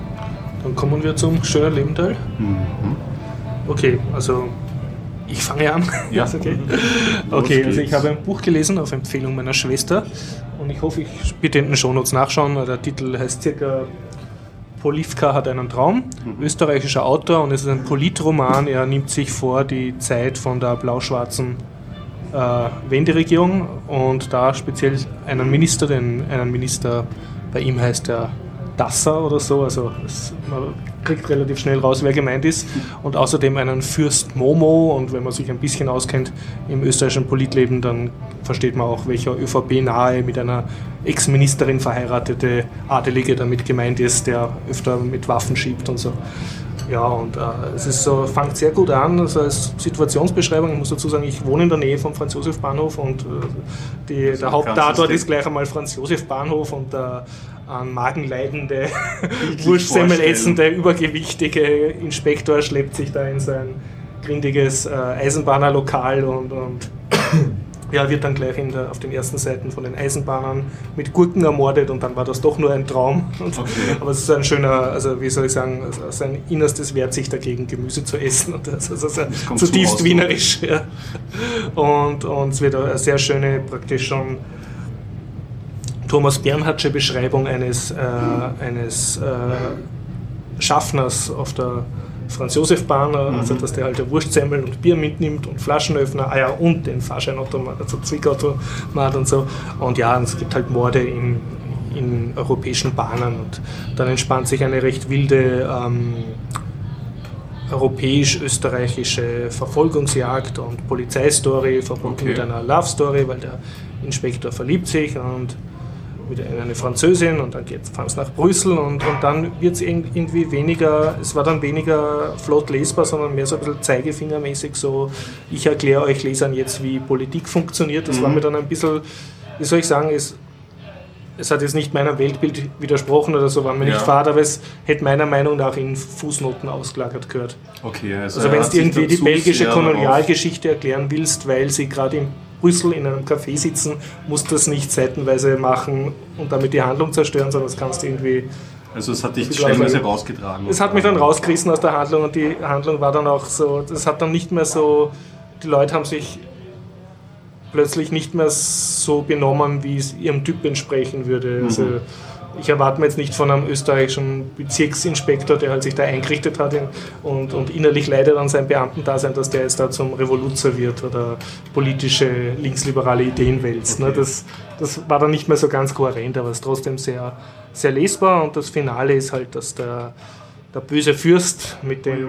Dann kommen wir zum schönen Lebenteil. Mhm. Okay, also ich fange an. [laughs] Ja. Okay. Okay, also ich habe ein Buch gelesen auf Empfehlung meiner Schwester und ich hoffe, ich bitte in den Shownotes nachschauen. Der Titel heißt circa Polivka hat einen Traum, Mhm. österreichischer Autor und es ist ein Politroman. Er nimmt sich vor die Zeit von der blau-schwarzen Wenderegierung und da speziell einen Minister, den, einen Minister, bei ihm heißt er Dasser oder so, also es, man kriegt relativ schnell raus, wer gemeint ist und außerdem einen Fürst Momo und wenn man sich ein bisschen auskennt im österreichischen Politleben, dann versteht man auch, welcher ÖVP-nahe mit einer Ex-Ministerin verheiratete Adelige damit gemeint ist, der öfter mit Waffen schiebt und so. Ja, und äh, es ist so, fängt sehr gut an, also als Situationsbeschreibung. Ich muss dazu sagen, ich wohne in der Nähe vom Franz-Josef-Bahnhof und äh, die, Also der Haupttatort es ist gleich einmal Franz-Josef-Bahnhof und der an Magenleidende, Bildlich [laughs] Wurstsemmelessende, übergewichtige Inspektor schleppt sich da in sein grindiges äh, Eisenbahnerlokal und, und ja, wird dann gleich der, auf den ersten Seiten von den Eisenbahnern mit Gurken ermordet und dann war das doch nur ein Traum. [laughs] Okay. Aber es ist ein schöner, also wie soll ich sagen, sein Innerstes wehrt sich dagegen, Gemüse zu essen. [laughs] Und das ist also zum zutiefst Ausdruck. wienerisch. Ja. Und, und es wird eine sehr schöne, praktisch schon Thomas Bernhardsche Beschreibung eines, äh, eines äh, Schaffners auf der Franz-Josef-Bahn, also dass der halt Wurstsemmel und Bier mitnimmt und Flaschenöffner, ah ja, und den Fahrscheinautomat, also Zwickautomat und so. Und ja, und es gibt halt Morde in, in europäischen Bahnen und dann entspannt sich eine recht wilde ähm, europäisch-österreichische Verfolgungsjagd und Polizeistory verbunden Okay. mit einer Love-Story, weil der Inspektor verliebt sich und mit in eine Französin und dann fahren sie nach Brüssel und, und dann wird es irgendwie weniger, es war dann weniger flott lesbar, sondern mehr so ein bisschen zeigefingermäßig so, ich erkläre euch Lesern jetzt, wie Politik funktioniert. Das war Mhm. mir dann ein bisschen, wie soll ich sagen, es, es hat jetzt nicht meinem Weltbild widersprochen oder so, war mir Ja. nicht fad, aber es hätte meiner Meinung nach in Fußnoten ausgelagert gehört. Okay, Also er wenn du irgendwie die belgische Kolonialgeschichte erklären willst, weil sie gerade in Brüssel in einem Café sitzen, musst du das nicht seitenweise machen und damit die Handlung zerstören, sondern das kannst du irgendwie Also es hat dich stellenweise rausgetragen. Es hat mich dann rausgerissen aus der Handlung und die Handlung war dann auch so, das hat dann nicht mehr so, die Leute haben sich plötzlich nicht mehr so benommen, wie es ihrem Typ entsprechen würde. Also ich erwarte mir jetzt nicht von einem österreichischen Bezirksinspektor, der halt sich da eingerichtet hat und, und innerlich leidet an seinem Beamtendasein, dass der jetzt da zum Revoluzer wird oder politische linksliberale Ideen wälzt. Ne? Das, das war dann nicht mehr so ganz kohärent, aber es ist trotzdem sehr, sehr lesbar und das Finale ist halt, dass der, der böse Fürst mit dem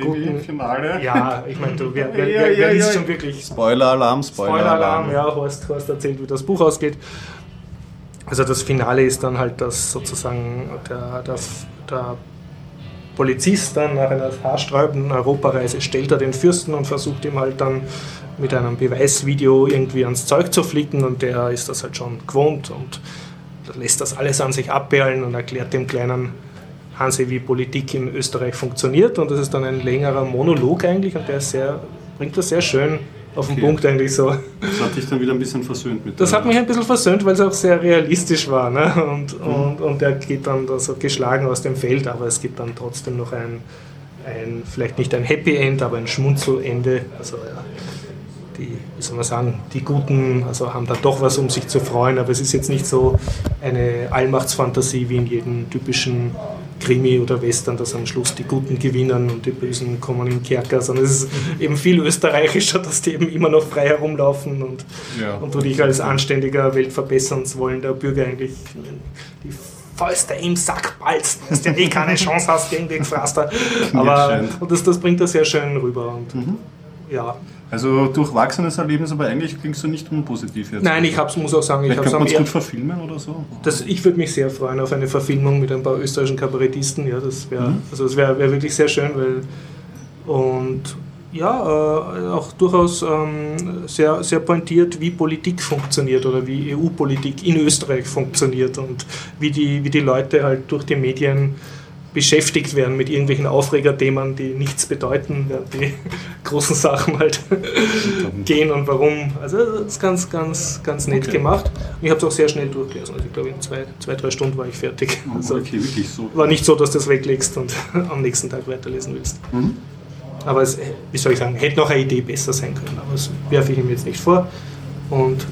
guten- Finale. ja, ich meine, du, wer, wer, Ja, wer, wer liest ja. schon wirklich Spoiler-Alarm, Spoiler-Alarm. Spoiler-Alarm? Ja, Horst, Horst erzählt, wie das Buch ausgeht. Also das Finale ist dann halt, dass sozusagen der, der, der Polizist dann nach einer haarsträubenden Europareise stellt er den Fürsten und versucht ihm halt dann mit einem Beweisvideo irgendwie ans Zeug zu flicken und der ist das halt schon gewohnt und lässt das alles an sich abperlen und erklärt dem kleinen Hansi, wie Politik in Österreich funktioniert und das ist dann ein längerer Monolog eigentlich und der sehr, bringt das sehr schön auf den Okay. Punkt eigentlich so. Das hat dich dann wieder ein bisschen versöhnt mit Das hat mich ein bisschen versöhnt, weil es auch sehr realistisch war. Ne? Und, Mhm. und, und er geht dann da so geschlagen aus dem Feld, aber es gibt dann trotzdem noch ein, ein vielleicht nicht ein Happy End, aber ein Schmunzelende. Also ja, die, wie soll man sagen, die Guten also haben da doch was, um sich zu freuen, aber es ist jetzt nicht so eine Allmachtsfantasie wie in jedem typischen Krimi oder Western, dass am Schluss die Guten gewinnen und die Bösen kommen in Kerker, sondern es ist [laughs] eben viel österreichischer, dass die eben immer noch frei herumlaufen und Ja. und du dich als anständiger, weltverbessernswollender Bürger eigentlich die Fäuste im Sack ballst, dass du eh keine Chance hast gegen den Gefraster. [laughs] Aber und das, das bringt das sehr schön rüber. Und Mhm. ja. Also durchwachsenes Erlebnis, aber eigentlich klingst du nicht unpositiv jetzt. Nein, ich hab's, muss auch sagen, ich Vielleicht hab's könnte am man es gut verfilmen oder so. das, ich würde mich sehr freuen auf eine Verfilmung mit ein paar österreichischen Kabarettisten. Ja, das wäre Mhm. also das wäre wär wirklich sehr schön, weil und ja, äh, auch durchaus ähm, sehr, sehr pointiert, wie Politik funktioniert oder wie EU-Politik in Österreich funktioniert und wie die, wie die Leute halt durch die Medien beschäftigt werden mit irgendwelchen Aufregerthemen, die nichts bedeuten, während die [laughs] großen Sachen halt gehen und warum. Also das ist ganz, ganz, ganz nett Okay. gemacht. Und ich habe es auch sehr schnell durchgelesen. Also ich glaube, in zwei, zwei, drei Stunden war ich fertig. Also okay, wirklich so. war nicht so, dass du das weglegst und [laughs] am nächsten Tag weiterlesen willst. Mhm. Aber es, wie soll ich sagen, hätte noch eine Idee besser sein können, aber das werfe ich ihm jetzt nicht vor. Und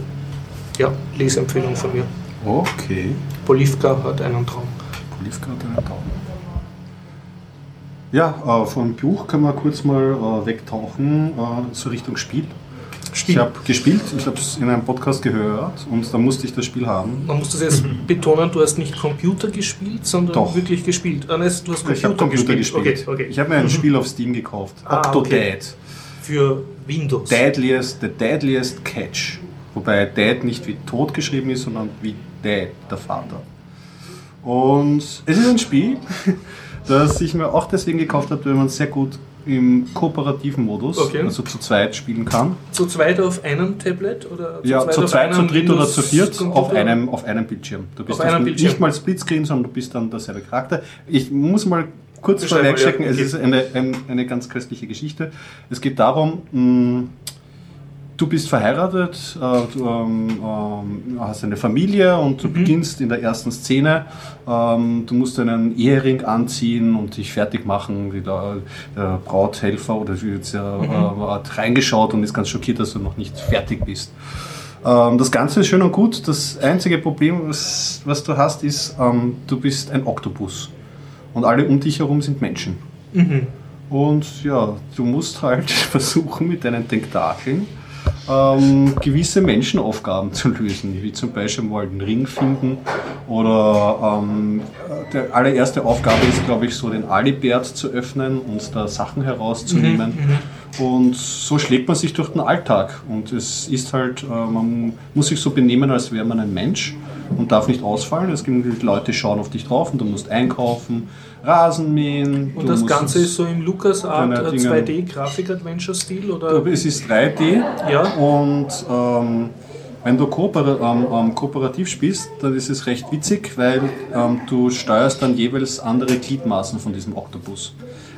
ja, Leseempfehlung von mir. Okay. Polivka hat einen Traum. Polivka hat einen Traum. Ja, äh, vom Buch können wir kurz mal äh, wegtauchen, äh, so Richtung Spiel. Ich habe gespielt, ich habe es in einem Podcast gehört und da musste ich das Spiel haben. Man muss das jetzt betonen, du hast nicht Computer gespielt, sondern Doch. wirklich gespielt. Ah, nein, du hast Computer, Ich habe Computer gespielt. Okay, okay. Ich habe mir ein Spiel auf Steam gekauft. Ah, Octodad. okay. Für Windows. Deadliest, the Deadliest Catch. Wobei Dad nicht wie tot geschrieben ist, sondern wie Dad, der Vater. Und es ist ein Spiel, [laughs] das ich mir auch deswegen gekauft habe, weil man sehr gut im kooperativen Modus, Okay. also zu zweit spielen kann. Zu zweit auf einem Tablet? Oder zu ja, zu auf zweit, zu dritt oder zu viert auf einem, auf einem Bildschirm. Du bist Auf einem Bildschirm. nicht mal Splitscreen, sondern du bist dann derselbe Charakter. Ich muss mal kurz vorwegstecken, ja, es okay. ist eine, ein, eine ganz köstliche Geschichte. Es geht darum, mh, du bist verheiratet, äh, du ähm, ähm, hast eine Familie und Mhm. du beginnst in der ersten Szene. Ähm, du musst einen Ehering anziehen und dich fertig machen. wie Der, der Brauthelfer oder wie jetzt ja, Mhm. äh, hat reingeschaut und ist ganz schockiert, dass du noch nicht fertig bist. Ähm, das Ganze ist schön und gut. Das einzige Problem, was, was du hast, ist, ähm, du bist ein Oktopus. Und alle um dich herum sind Menschen. Mhm. Und ja, du musst halt [laughs] versuchen, mit deinen Tentakeln ähm, gewisse Menschenaufgaben zu lösen, wie zum Beispiel mal einen Ring finden oder ähm, die allererste Aufgabe ist, glaube ich, so den Alibert zu öffnen und da Sachen herauszunehmen. Und so schlägt man sich durch den Alltag und es ist halt, äh, man muss sich so benehmen, als wäre man ein Mensch und darf nicht ausfallen. Es gibt Leute, die schauen auf dich drauf und du musst einkaufen, Rasen mähen. Und das Ganze ist so im LucasArt Deine äh, Dinge- 2D-Grafik-Adventure-Stil? Oder? Es ist 3D Ja. und ähm, wenn du koopera ähm, ähm, kooperativ spielst, dann ist es recht witzig, weil ähm, du steuerst dann jeweils andere Gliedmaßen von diesem Oktopus.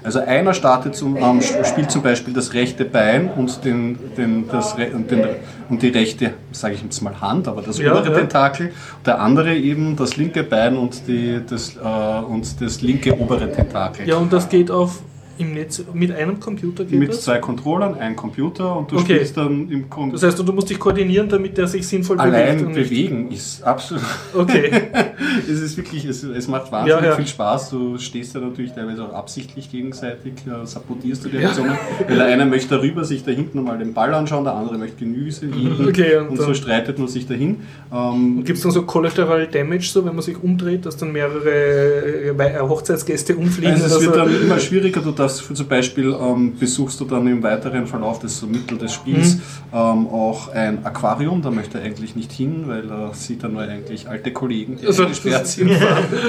Also einer startet zum, ähm, spielt zum Beispiel das rechte Bein und, den, den, das, und, den, und die rechte, sage ich jetzt mal Hand, aber das Ja, obere ja. Tentakel. Der andere eben das linke Bein und, die, das, äh, und das linke obere Tentakel. Ja, und das geht auf im Netz mit einem Computer geht Mit das? zwei Controllern, ein Computer und du Okay. spielst dann im Kom Das heißt, du musst dich koordinieren, damit der sich sinnvoll bewegt. Allein und nicht- bewegen ist absolut. Okay. [laughs] es ist wirklich, es, es macht wahnsinnig Ja, ja. viel Spaß. Du stehst ja natürlich teilweise auch absichtlich gegenseitig, äh, sabotierst du die Ja. Aktionen. Weil der eine möchte darüber sich da hinten mal den Ball anschauen, der andere möchte Gemüse [laughs] lieben. Okay, und und, so streitet man sich dahin. Ähm, Gibt es dann so Collateral Damage, so wenn man sich umdreht, dass dann mehrere äh, Hochzeitsgäste umfliegen? Also es wird so? dann immer schwieriger. Du darfst für zum Beispiel ähm, besuchst du dann im weiteren Verlauf des Mittel des Spiels Mhm. ähm, auch ein Aquarium. Da möchte er eigentlich nicht hin, weil er sieht dann nur eigentlich alte Kollegen, die Also, eingesperrt das- sind.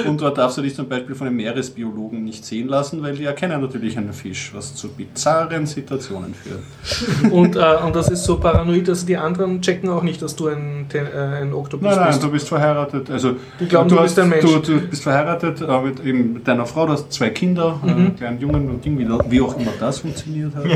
Und dort darfst du dich zum Beispiel von den Meeresbiologen nicht sehen lassen, weil die erkennen natürlich einen Fisch, was zu bizarren Situationen führt. und, äh, und das ist so paranoid, dass die anderen checken auch nicht, dass du ein, äh, ein Oktopus Nein, nein, bist. du bist verheiratet. Also Die glauben, du bist ein Mensch. Du, du bist verheiratet äh, mit, eben mit deiner Frau, du hast zwei Kinder, Mhm. einen kleinen Jungen und Ding, wie, wie auch immer das funktioniert hat. [laughs]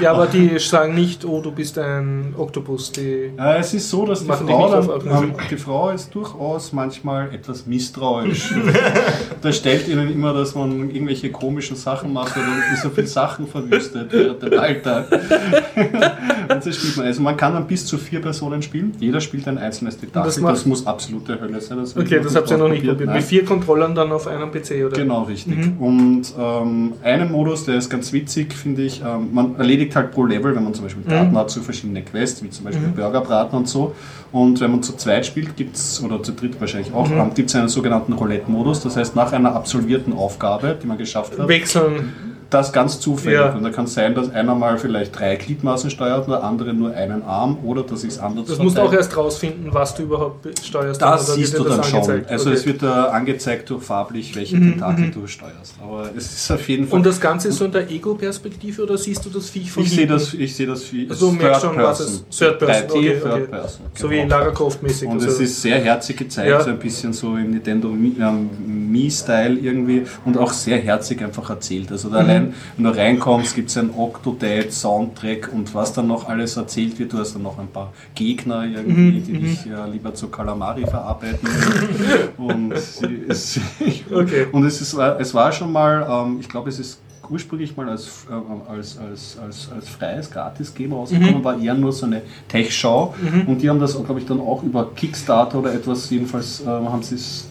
Ja, aber die sagen nicht, oh, du bist ein Oktopus. Die Äh, es ist so, dass die Frau, dann, ähm, die Frau ist durchaus manchmal etwas misstrauisch. [laughs] da stellt ihnen immer, dass man irgendwelche komischen Sachen macht und dann so viele Sachen verwüstet während dem Alltag. [laughs] und so spielt man. Also man kann dann bis zu vier Personen spielen. Jeder spielt ein einzelnes Tentakel. das Das, muss absolute Hölle sein. Das okay, das habt ihr noch nicht probiert. Mit vier Controllern dann auf einem PC, oder? Genau, richtig. Mhm. Und ähm, einen Modus, der ist ganz witzig, finde ich, ähm, man erledigt halt pro Level, wenn man zum Beispiel Mhm. Daten hat, so verschiedene Quests, wie zum Beispiel Burgerbraten und so. Und wenn man zu zweit spielt, gibt's oder zu dritt wahrscheinlich auch, Mhm. ähm, gibt es einen sogenannten Roulette-Modus. Das heißt, nach einer absolvierten Aufgabe, die man geschafft hat, Wechseln. Das ganz zufällig. Ja. Und da kann es sein, dass einer mal vielleicht drei Gliedmaßen steuert und der andere nur einen Arm oder dass ich es anders Das musst du auch erst rausfinden, was du überhaupt steuerst. Das siehst du dann das schon. angezeigt? Also Okay. Mhm, es wird da angezeigt durch farblich, welche Tentakel du steuerst. Aber es ist auf jeden Fall. Und das Ganze ist so in der Ego-Perspektive oder siehst du das Viech von ich sehe hinten? das, ich sehe das wie Also du merkst schon, was es Third Person, 3D, okay, Third okay. Person. So genau. wie Lara Croft-mäßig. Und also. es ist sehr herzig gezeigt, Ja. so ein bisschen so im Nintendo ähm, Mi-Style irgendwie und auch sehr herzig einfach erzählt. Also Mhm. da allein, wenn du reinkommst, gibt es ein Octodad, Soundtrack und was dann noch alles erzählt wird. Du hast dann noch ein paar Gegner irgendwie, Mhm, die dich ja lieber zu Kalamari verarbeiten. [laughs] und es, [laughs] Okay. und es, ist, es war schon mal, ähm, ich glaube, es ist ursprünglich mal als, ähm, als, als, als, als freies Gratis-Game rausgekommen, Mhm. war eher nur so eine Tech-Show und die haben das, glaube ich, dann auch über Kickstarter oder etwas, jedenfalls ähm, haben sie es,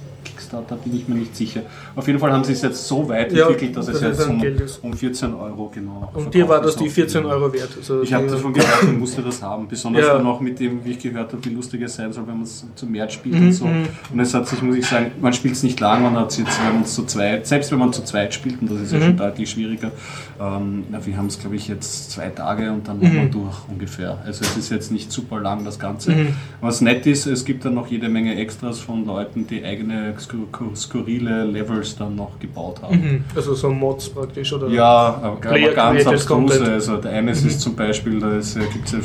Kickstarter bin ich mir nicht sicher. Auf jeden Fall haben sie es jetzt so weit entwickelt, dass dass es es jetzt um, um 14 Euro genau. Und dir war das die auf 14 dem- Euro wert. Also ich habe davon gehört und [laughs] musste das haben. Besonders Ja. dann auch mit dem, wie ich gehört habe, wie lustig es sein soll, wenn man es zu mehr spielt Mhm, und so. Und es hat sich, muss ich sagen, man spielt es nicht lang, man hat es jetzt, wenn man es zu zweit, selbst wenn man zu zweit spielt, und das ist ja Mhm. schon deutlich schwieriger, ähm, wir haben es, glaube ich, jetzt zwei Tage und dann waren wir durch ungefähr. Also es ist jetzt nicht super lang, das Ganze. Mhm. Was nett ist, es gibt dann noch jede Menge Extras von Leuten, die eigene skur skurrile Levels dann noch gebaut haben. Mhm. Also so Mods praktisch, oder? Ja, aber ganz abstruse. Content. Mhm. Also der eine ist zum Beispiel, da ist, äh, gibt's ja,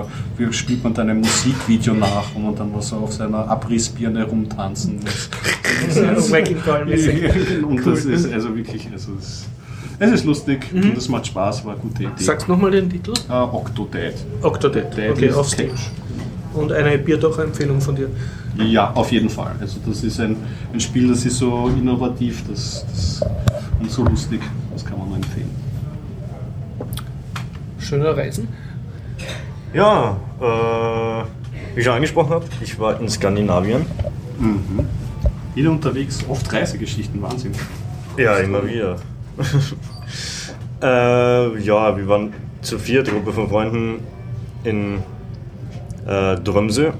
äh, wie spielt man dann ein Musikvideo nach, wo man dann was so auf seiner Abrissbirne rumtanzen muss. [laughs] Wrecking Ball-mäßig. [laughs] und das ist also wirklich, also es, es ist lustig und es macht Spaß, war eine gute Idee. Sagst nochmal den Titel? Äh, Octodad. Octodad. Dad Okay, ist auf Steam. Und eine Bierdocher-Empfehlung von dir. Ja, auf jeden Fall. Also das ist ein, ein Spiel, das ist so innovativ das, das, und so lustig. Das kann man nur empfehlen. Schöner Reisen. Ja, äh, wie ich schon angesprochen habe, ich war in Skandinavien. Wieder unterwegs, oft Reisegeschichten, Wahnsinn. Ja, immer wieder. [laughs] äh, ja, wir waren zu viert, Gruppe von Freunden in äh, Drömsö.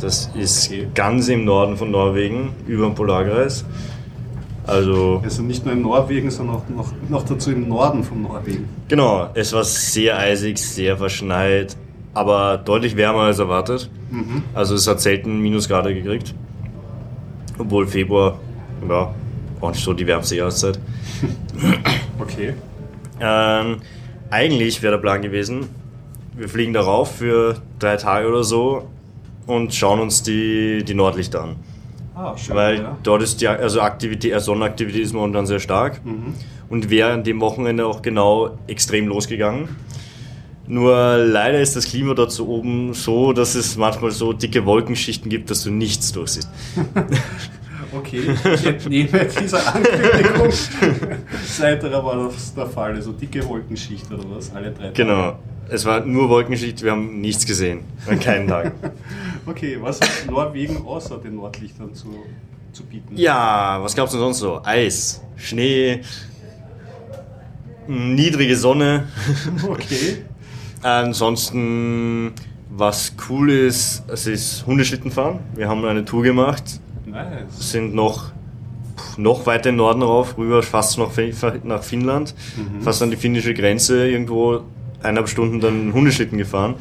Das ist Okay. ganz im Norden von Norwegen, über dem Polarkreis. Also, Also nicht nur in Norwegen, sondern auch noch, noch dazu im Norden von Norwegen. genau, es war sehr eisig, sehr verschneit, aber deutlich wärmer als erwartet. Also, es hat selten Minusgrade gekriegt. Obwohl Februar, ja, auch nicht so die wärmste Jahreszeit. [laughs] Okay. Ähm, eigentlich wäre der Plan gewesen, wir fliegen darauf für drei Tage oder so und schauen uns die, die Nordlichter an. Ah, schön. Weil ja. dort ist die also Aktivität, äh, Sonnenaktivität ist momentan sehr stark. Mhm. und wäre an dem Wochenende auch genau extrem losgegangen. Nur leider ist das Klima dort so oben so, dass es manchmal so dicke Wolkenschichten gibt, dass du nichts durchsiehst. [laughs] Okay, ich entnehme dieser Ankündigung. [laughs] Seiterer war das der Fall, also dicke Wolkenschicht oder was, alle drei Tage. Genau. Es war nur Wolkenschicht, wir haben nichts gesehen. An keinen Tag. [laughs] Okay, was hat Norwegen außer den Nordlichtern zu, zu bieten? Ja, was gab's denn sonst so? Eis, Schnee, niedrige Sonne. [laughs] Okay. Ansonsten, was cool ist, es ist Hundeschlittenfahren. Wir haben eine Tour gemacht, Nice. sind noch, noch weiter im Norden rauf, rüber fast noch nach Finnland, fast an die finnische Grenze, irgendwo eineinhalb Stunden dann Hundeschlitten gefahren.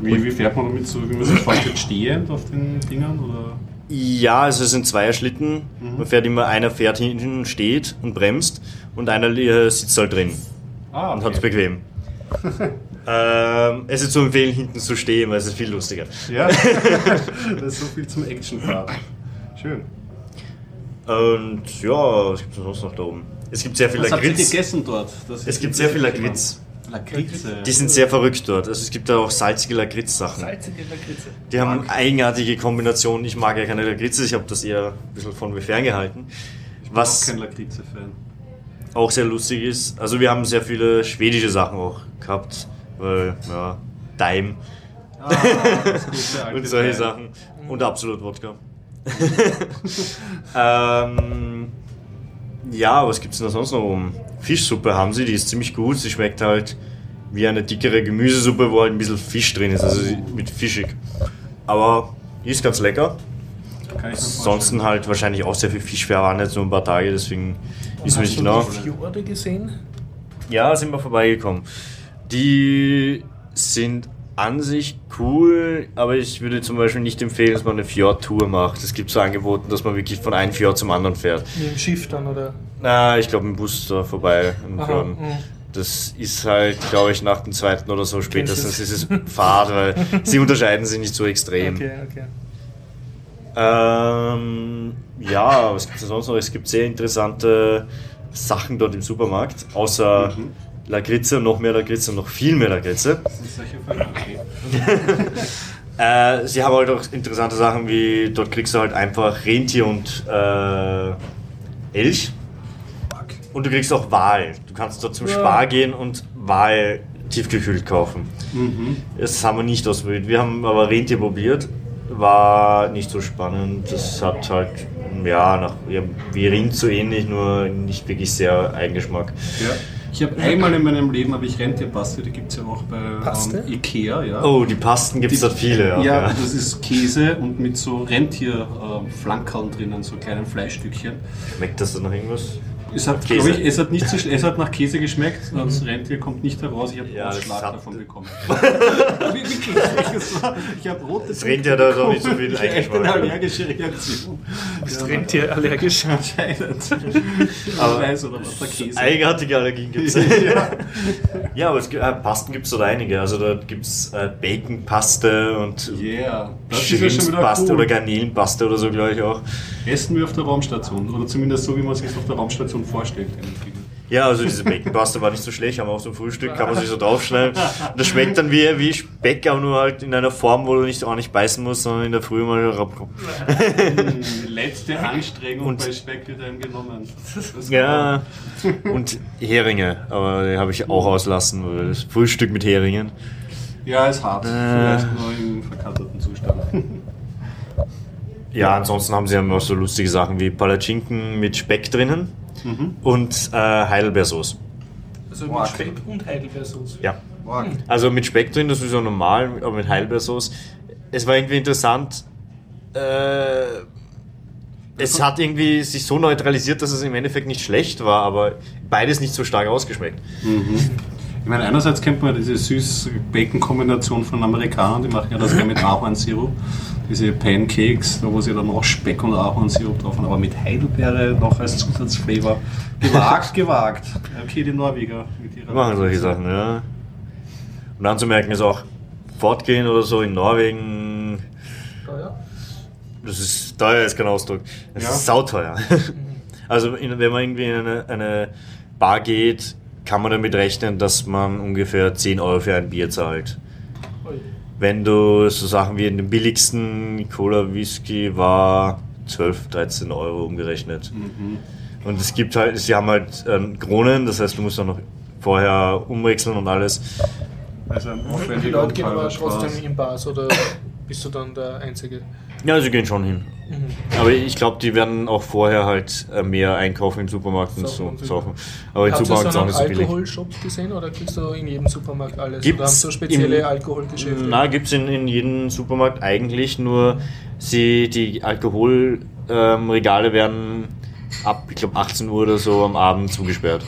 Wie, wie fährt man damit so, wie man sich vorstellt, stehend auf den Dingern? Oder? Ja, also es sind Zweierschlitten. Man fährt immer, einer fährt hinten und steht und bremst und einer äh, sitzt halt drin Ah, und hat es bequem. [laughs] ähm, es ist zu empfehlen, hinten zu stehen, weil es ist viel lustiger. Ja, [laughs] [laughs] das ist so viel zum Action-Part. Schön. Und ja, was gibt es sonst noch da oben? Es gibt sehr viel Was habt ihr gegessen dort? Es gibt sehr viel Lakritz. Lakritze. Die sind sehr verrückt dort. Also es gibt da auch salzige Lakritz-Sachen. Salzige Lakritze. Die haben eigenartige Kombinationen. Ich mag ja keine Lakritze, ich habe das eher ein bisschen von mir ferngehalten. Ich bin Was auch kein Lakritze-Fan. auch sehr lustig ist. Also wir haben sehr viele schwedische Sachen auch gehabt, weil, ja, Daim Ah, [laughs] und solche. Sachen. Und absolut Wodka. [laughs] ähm, ja, was gibt's denn da sonst noch oben? Fischsuppe haben sie, die ist ziemlich gut. Sie schmeckt halt wie eine dickere Gemüsesuppe, wo halt ein bisschen Fisch drin ist, also mit fischig. Aber die ist ganz lecker. Mir Ansonsten halt wahrscheinlich auch sehr viel Fisch. Wir waren jetzt nur ein paar Tage, deswegen wissen wir nicht Hast du genau. die Fjorde gesehen? Ja, sind wir vorbeigekommen. Die sind an sich cool, aber ich würde zum Beispiel nicht empfehlen, dass man eine Fjord-Tour macht. Es gibt so Angebote, dass man wirklich von einem Fjord zum anderen fährt. Mit dem Schiff dann, oder? Na, ich glaube, im Bus da vorbei. im Aha, mhm. Das ist halt, glaube ich, nach dem zweiten oder so spätestens ist es Fahrt, weil [laughs] sie unterscheiden sich nicht so extrem. Okay, okay. Ähm, ja, was gibt es sonst noch? Es gibt sehr interessante Sachen dort im Supermarkt, außer Mhm. Lakritze, noch mehr Lakritze, noch viel mehr Lakritze. Das ist Fälle, okay. [laughs] Äh, sie haben halt auch interessante Sachen wie, dort kriegst du halt einfach Rentier und äh, Elch. Und du kriegst auch Wal. Du kannst dort zum Ja. Spar gehen und Wal tiefgekühlt kaufen. Mhm. Das haben wir nicht ausprobiert. Wir haben aber Rentier probiert. War nicht so spannend. Das hat halt, ja, nach, ja, wie Rind so ähnlich, nur nicht wirklich sehr Eigengeschmack. Ja. Ich habe einmal in meinem Leben habe ich Rentierpaste, die gibt es ja auch bei ähm, Ikea, ja. Oh, die Pasten gibt es dort viele. Ja, ja. das ist Käse und mit so Rentierflankerln drinnen, so kleinen Fleischstückchen. Schmeckt das dann noch irgendwas? Es hat, Käse. ich, es hat, nicht so, es hat nach Käse geschmeckt, das Rentier kommt nicht heraus, ich habe Ja, das Ausschlag hat- davon bekommen. [laughs] Ich habe rote Das Rentier hat also nicht so viel echt eine allergische Reaktion. Bist Ja, Rentier allergisch? Anscheinend. [laughs] Aber ich weiß oder was der Käse. Eigenartige Allergien gibt es. [laughs] ja. ja, aber es, gibt- äh, Pasten gibt es dort einige. Also da gibt es äh, Baconpaste und Yeah, das Shrimpspaste cool. oder Garnelenpaste oder so, glaube ich auch. Essen wir auf der Raumstation. Oder zumindest so, wie man es auf der Raumstation vorstellt. Ja, also diese Baconpaste war nicht so schlecht, haben wir auch zum Frühstück, kann man sich so draufschneiden. Das schmeckt dann wie, wie Speck, aber nur halt in einer Form, wo du nicht auch nicht beißen musst, sondern in der Früh mal. Die letzte Anstrengung Und- bei Speck wird einem genommen. Ja, und Heringe, aber die habe ich auch auslassen, weil das Frühstück mit Heringen. Ja, ist hart. Äh. Vielleicht nur im verkatterten Zustand. Ja, ansonsten haben sie ja auch so lustige Sachen wie Palatschinken mit Speck drinnen und äh, Heidelbeersoße. Also mit Speck und Heidelbeersoße. Ja. Mark. Also mit Speck drin, das ist ja normal, aber mit Heidelbeersoße. Es war irgendwie interessant. Äh, es hat irgendwie sich so neutralisiert, dass es im Endeffekt nicht schlecht war, aber beides nicht so stark ausgeschmeckt. Ich meine, einerseits kennt man diese süß-Bacon-Kombination von Amerikanern, die machen ja das gerne mit Ahornsirup. Diese Pancakes, da wo sie dann auch Speck und Ahornsirup drauf haben, aber mit Heidelbeere noch als Zusatzflavor. Gewagt, [laughs] gewagt. Okay, die Norweger mit ihrer. Machen solche Sachen, ja. Und anzumerken ist auch, fortgehen oder so in Norwegen, Teuer? das ist teuer, ist kein Ausdruck. Das Ja. ist sauteuer. [laughs] Also in, wenn man irgendwie in eine, eine Bar geht, kann man damit rechnen, dass man ungefähr 10 Euro für ein Bier zahlt. Wenn du so Sachen wie in dem billigsten Cola Whisky war 12, 13 Euro umgerechnet. Und es gibt halt, sie haben halt ähm, Kronen, das heißt, du musst auch noch vorher umwechseln und alles. Also ein Die Leute gehen aber trotzdem in Bars oder bist du dann der Einzige? Ja, sie gehen schon hin. Aber ich glaube, die werden auch vorher halt äh, mehr einkaufen im Supermarkt und so saufen. Aber im Supermarkt ist auch nicht so billig. Alkoholshop gesehen oder kriegst du in jedem Supermarkt alles? Gibt's oder haben so spezielle im- Alkoholgeschäfte? Na, gibt es in, in jedem Supermarkt eigentlich, nur sie, die Alkoholregale ähm, werden ab, ich glaube, 18 Uhr oder so am Abend zugesperrt.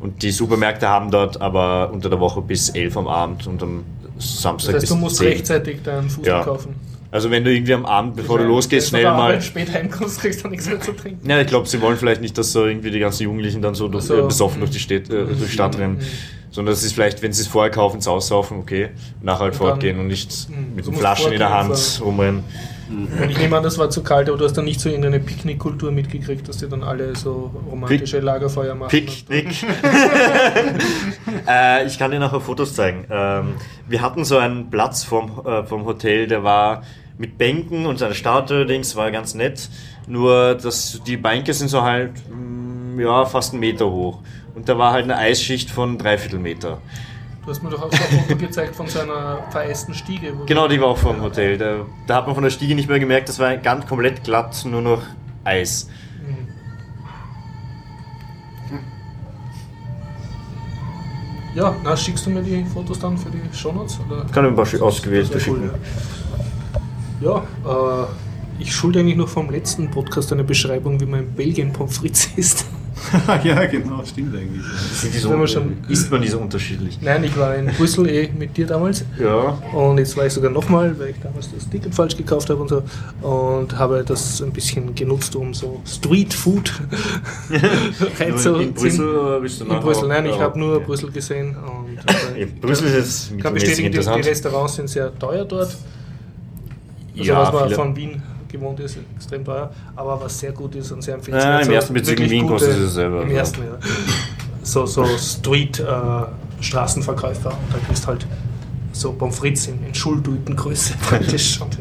Und die Supermärkte haben dort aber unter der Woche bis 11 am Abend und am Samstag das heißt, bis du musst 10. rechtzeitig deinen Fußball Ja. kaufen. Also wenn du irgendwie am Abend, bevor du losgehst, Wenn schnell mal... Arbeit spät heimkommst, kriegst du nichts mehr zu trinken. Ja, ich glaube, sie wollen vielleicht nicht, dass so irgendwie die ganzen Jugendlichen dann so, durch, so. äh, besoffen durch die, Städt, äh, durch die Stadt rennen. Sondern das ist vielleicht, wenn sie es vorher kaufen, ins Aussaufen, okay, nachher halt Und fortgehen und nicht Mhm. mit Du den Flaschen in der Hand so. rumrennen. Und ich nehme an, das war zu kalt, aber du hast dann nicht so irgendeine Picknickkultur mitgekriegt, dass die dann alle so romantische Lagerfeuer machen. Picknick. [laughs] äh, ich kann dir nachher Fotos zeigen. Ähm, wir hatten so einen Platz vom, äh, vom Hotel, der war mit Bänken und seine Statue-Dings, war ganz nett. Nur das, die Bänke sind so halt, mm, ja, fast einen Meter hoch. Und da war halt eine Eisschicht von dreiviertel Meter. Du hast mir doch auch so ein Foto gezeigt von so einer vereisten Stiege. Genau, die war auch vor dem Hotel. Da, da hat man von der Stiege nicht mehr gemerkt, das war ganz komplett glatt, nur noch Eis. Mhm. Ja, na, schickst du mir die Fotos dann für die Shownotes? Oder? Kann ich ein paar ausgewählte wär schicken. Ja, ja äh, ich schulde eigentlich noch vom letzten Podcast eine Beschreibung, wie man in Belgien Pommes frites [laughs] isst. [laughs] ja, genau, stimmt eigentlich. Sind die so- man schon- isst man die so unterschiedlich? Nein, ich war in Brüssel eh mit dir damals. Ja. Und jetzt war ich sogar nochmal, weil ich damals das Ticket falsch gekauft habe und so. Und habe das ein bisschen genutzt, um so Street Food [laughs] reinzuziehen. in Brüssel oder bist du In Brüssel, nein, ich Ja, habe nur okay. Brüssel gesehen. Und, In Brüssel ist es kann mittelmäßig bestätigen, die. Restaurants sind sehr teuer dort. Also Ja, was man viele. von Wien gewohnt ist, extrem teuer. Aber was sehr gut ist und sehr Ja, empfehlenswert. im so ersten Bezirk in wirklich Wien kostet es dasselbe, Im also. ersten, ja. So, so Street äh, Straßenverkäufer. Da kriegst halt so Pommes frites in, in Schultütengröße praktisch. [laughs] und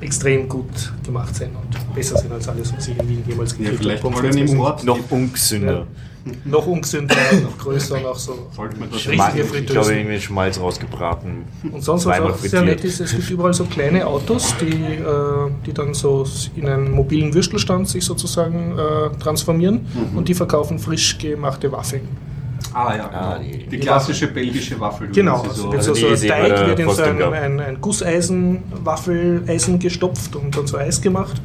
extrem gut gemacht sein und besser sind als alles, was ich in Wien jemals Ja, gekriegt vielleicht habe. Ort. Noch ungesünder. [laughs] Noch ungesünder, noch größer und auch so Sollte man das Riesige Schmalz- ich Fritteusen. glaube, irgendwie Schmalz rausgebraten. Und sonst, was auch sehr nett ist, es gibt überall so kleine Autos, die, äh, die dann so in einen mobilen Würstelstand sich sozusagen äh, transformieren und die verkaufen frisch gemachte Waffeln. Ah ja, Ah, genau. die- die klassische belgische Waffel. Genau, also so wird so, Also so Teig wird in so ein, ein, ein Gusseisen-Waffeleisen gestopft und dann so Eis gemacht.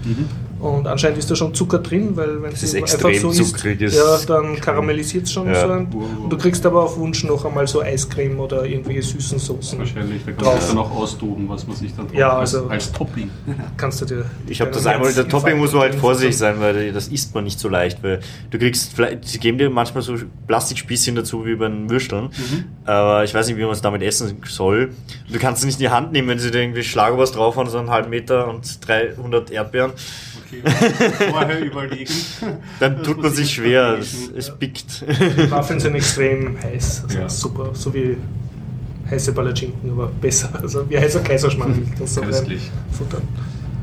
Und anscheinend ist da schon Zucker drin, weil wenn ist extrem zuckrig, ist- ja, dann karamellisiert es schon Ja. so. Ein, und du kriegst aber auf Wunsch noch einmal so Eiscreme oder irgendwelche süßen Soßen. Wahrscheinlich, da kann man das dann auch austoben, was man sich dann drauf Ja, als, also- als Topping. [laughs] Kannst du dir Ich habe das einmal, der Topping muss man halt vorsichtig sein, weil das isst man nicht so leicht, weil du kriegst, vielleicht, sie geben dir manchmal so Plastikspießchen dazu wie bei den Würsteln, aber ich weiß nicht, wie man es damit essen soll. Du kannst es nicht in die Hand nehmen, wenn sie dir irgendwie Schlagobers drauf haben, so einen halben Meter und 300 Erdbeeren, Okay, [laughs] vorher überlegen. dann tut man sich ich schwer, es, es pickt. Die Waffeln sind extrem heiß. Also Ja. super, so wie heiße Palatschinken, aber besser. Also wie heißer Kaiserschmarrn. [laughs] rein Köstlich. futtern.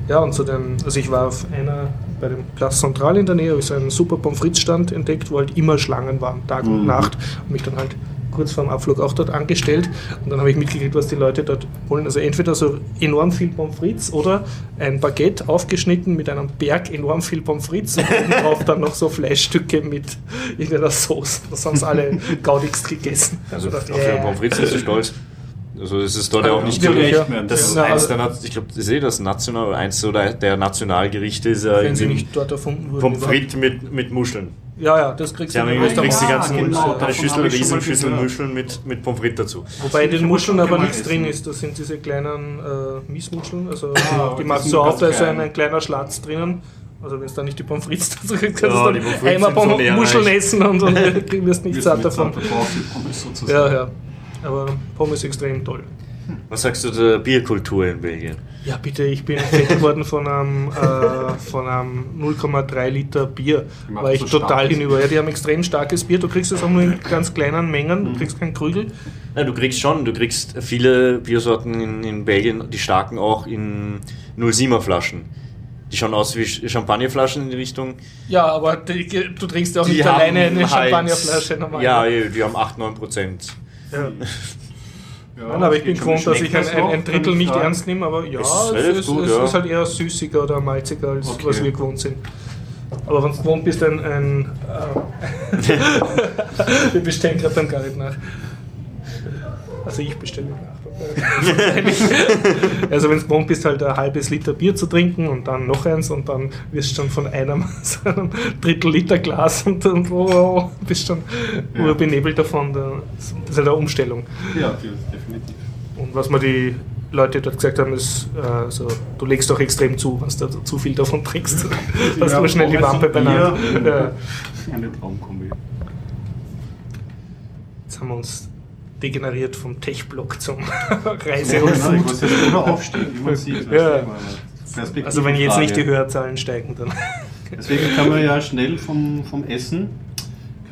Ja, und zu den, also ich war auf einer, bei dem Place Central in der Nähe, habe ich so einen super Pommes frites Stand entdeckt, wo halt immer Schlangen waren, Tag und Mhm. Nacht. Und mich dann halt kurz vor dem Abflug auch dort angestellt. Und dann habe ich mitgekriegt, was die Leute dort wollen. Also entweder so enorm viel Pommes frites oder ein Baguette aufgeschnitten mit einem Berg enorm viel Pommes frites und obendrauf dann noch so Fleischstücke mit irgendeiner Soße. Das haben sie alle gaudigst gegessen. Also auf yeah. Pommes frites sind sie stolz. Also es ist dort ja auch nicht wirklich, ja. Das ist Ja, eins also- der, ich glaube, ich sehe das national, oder eins oder der Nationalgerichte ist ja Wenn sie irgendwie nicht dort erfunden wurden. Pommes frites mit, mit Muscheln. Ja, ja, das kriegst haben in irgendwie Restaurants. kriegst die ja, ganzen genau, Schüssel, habe ich schon mal Riesenschüssel gehört. Muscheln mit, mit Pommes frites dazu. Wobei in den Muscheln aber nichts essen. drin ist. Das sind diese kleinen äh, Miesmuscheln. Also Ah, die die machst du auf, da ist so ein kleiner Schlitz drinnen. Also wenn es da nicht die Pommes frites [laughs] dazu kriegst, kannst Ja, du die dann Pommes frites einmal sind so Pommes Muscheln essen und, und [laughs] wirst nicht Wirst satt davon. Pommes. Ja, ja. Aber Pommes extrem toll. Was sagst du der Bierkultur in Belgien? Ja, bitte, ich bin fett geworden [laughs] von einem, äh, von einem 0,3 Liter Bier. Die War ich so total hinüber. Ja, die haben extrem starkes Bier. Du kriegst es auch nur in ganz kleinen Mengen. Mhm. Du kriegst keinen Krügel. Nein, du kriegst schon, du kriegst viele Biersorten in, in Belgien, die starken auch in 07er Flaschen. Die schauen aus wie Sch- Champagnerflaschen in die Richtung. Ja, aber die, du trinkst ja auch Die nicht alleine eine halt- Champagnerflasche normal. Ja, die haben 8, 9 Prozent. ja. [laughs] Ja, Nein, aber ich bin gewohnt, dass ich ein, ein, ein Drittel nicht frage? ernst nehme, aber ja, es, ist es, es, gut, es ja. ist halt eher süßiger oder malziger, als Okay. was wir gewohnt sind. Aber wenn du gewohnt bist, ein. ein äh, [laughs] wir bestellen gerade beim Garrett nach. Also ich bestelle nach. [laughs] also wenn du gewohnt bist, halt ein halbes Liter Bier zu trinken und dann noch eins und dann wirst du schon von einem so [laughs] einem Drittel Liter Glas und dann oh, bist schon Ja. urbenebelt davon. Das ist halt eine Umstellung. Ja, definitiv. Was mir die Leute dort gesagt haben, ist, äh, so, du legst doch extrem zu, wenn du zu viel davon trinkst. Hast [laughs] [laughs] du schnell die Wampe beieinander. Ja. Eine Traumkombi. Jetzt haben wir uns degeneriert vom Tech-Block zum [laughs] Ja, Reise- genau, und ich Food. muss jetzt nur aufstehen, wie man sieht. Ja. du. Also wenn jetzt nicht die Hörzahlen steigen, dann... Deswegen kann man ja schnell vom, vom Essen.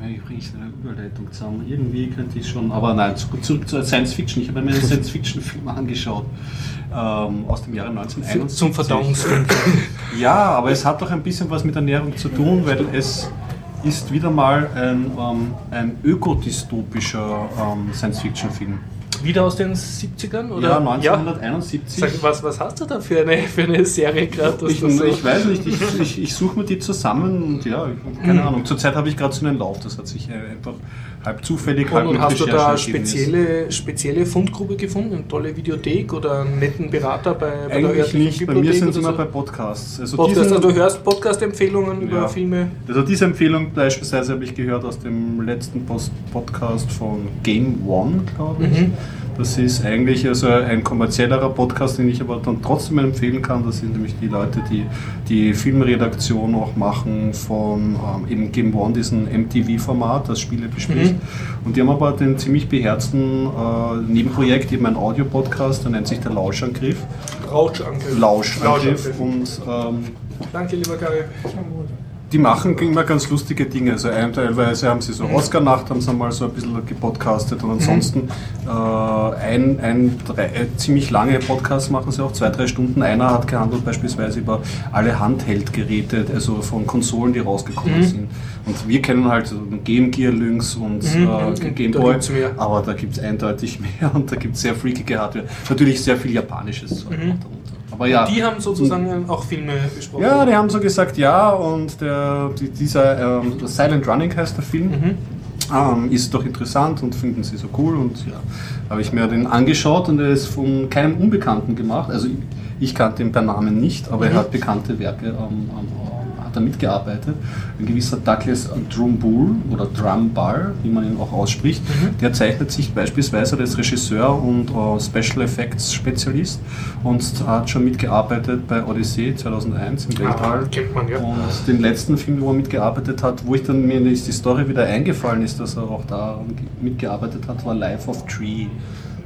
Ich bringe ich eine Überleitung zusammen? Irgendwie könnte ich schon. Aber nein, zu- zurück zur Science Fiction. Ich habe mir einen Science Fiction Film [laughs] angeschaut. Ähm, aus dem Jahre 1971. Zum Verdauungsfilm. [laughs] Ja, aber es hat doch ein bisschen was mit Ernährung zu tun, weil es ist wieder mal ein, ähm, ein ökodystopischer ähm, Science-Fiction-Film. Wieder aus den 70ern? Oder? Ja, 1971. Sag, was, was hast du da für eine, für eine Serie gerade? Ich, so- ich weiß nicht, ich, ich, ich suche mir die zusammen und ja, keine Ahnung. Zurzeit habe ich gerade so einen Lauf, das hat sich äh, einfach halb zufällig, halb Und, und hast du da spezielle, spezielle Fundgrube gefunden? Eine tolle Videothek oder einen netten Berater bei, bei der Eigentlich örtlichen nicht, bei mir Bibliothek sind es immer so? bei Podcasts. Also, Podcast, diesen- also du hörst Podcast-Empfehlungen über Ja. Filme. also diese Empfehlung beispielsweise habe ich gehört aus dem letzten Post Podcast von Game One, glaube ich. Mhm. Das ist eigentlich also ein kommerziellerer Podcast, den ich aber dann trotzdem empfehlen kann. Das sind nämlich die Leute, die die Filmredaktion auch machen von ähm, eben Game One, diesem MTV-Format, das Spiele bespricht. Mhm. Und die haben aber den ziemlich beherzten äh, Nebenprojekt, eben ein Audio-Podcast, der nennt sich der Lauschangriff. Rauschangriff. Lauschangriff. Und ähm, Danke, lieber Gary. Die machen immer ganz lustige Dinge. Also ein, teilweise haben sie so Oscar-Nacht, haben sie mal so ein bisschen gepodcastet und ansonsten äh, ein, ein, drei, äh, ziemlich lange Podcast machen sie auch, zwei, drei Stunden. Einer hat gehandelt beispielsweise über alle Handheld-Geräte, also von Konsolen, die rausgekommen Mhm. sind. Und wir kennen halt Game Gear Lynx und Mhm, äh, mhm. Game Boy, aber da gibt es eindeutig [laughs] mehr und da gibt es sehr freakige Hardware. Natürlich sehr viel japanisches Zeug Mhm. Aber ja. Die haben sozusagen auch Filme besprochen. Ja, die haben so gesagt, ja, und der, die, dieser ähm, Silent Running heißt der Film. Mhm. Ähm, ist doch interessant und finden sie so cool und ja, habe ich mir den angeschaut und er ist von keinem Unbekannten gemacht. Also ich, ich kannte ihn per Namen nicht, aber Mhm. er hat bekannte Werke ähm, ähm, hat er mitgearbeitet. Ein gewisser Douglas Drumbull oder Drumball, wie man ihn auch ausspricht, Mhm. der zeichnet sich beispielsweise als Regisseur und äh, Special Effects Spezialist und hat schon mitgearbeitet bei Odyssey 2001 im Ah, Weltall. man ja. Und den letzten Film, wo er mitgearbeitet hat, wo ich dann mir die Story wieder eingefallen ist, dass er auch da mitgearbeitet hat, war Life of Tree.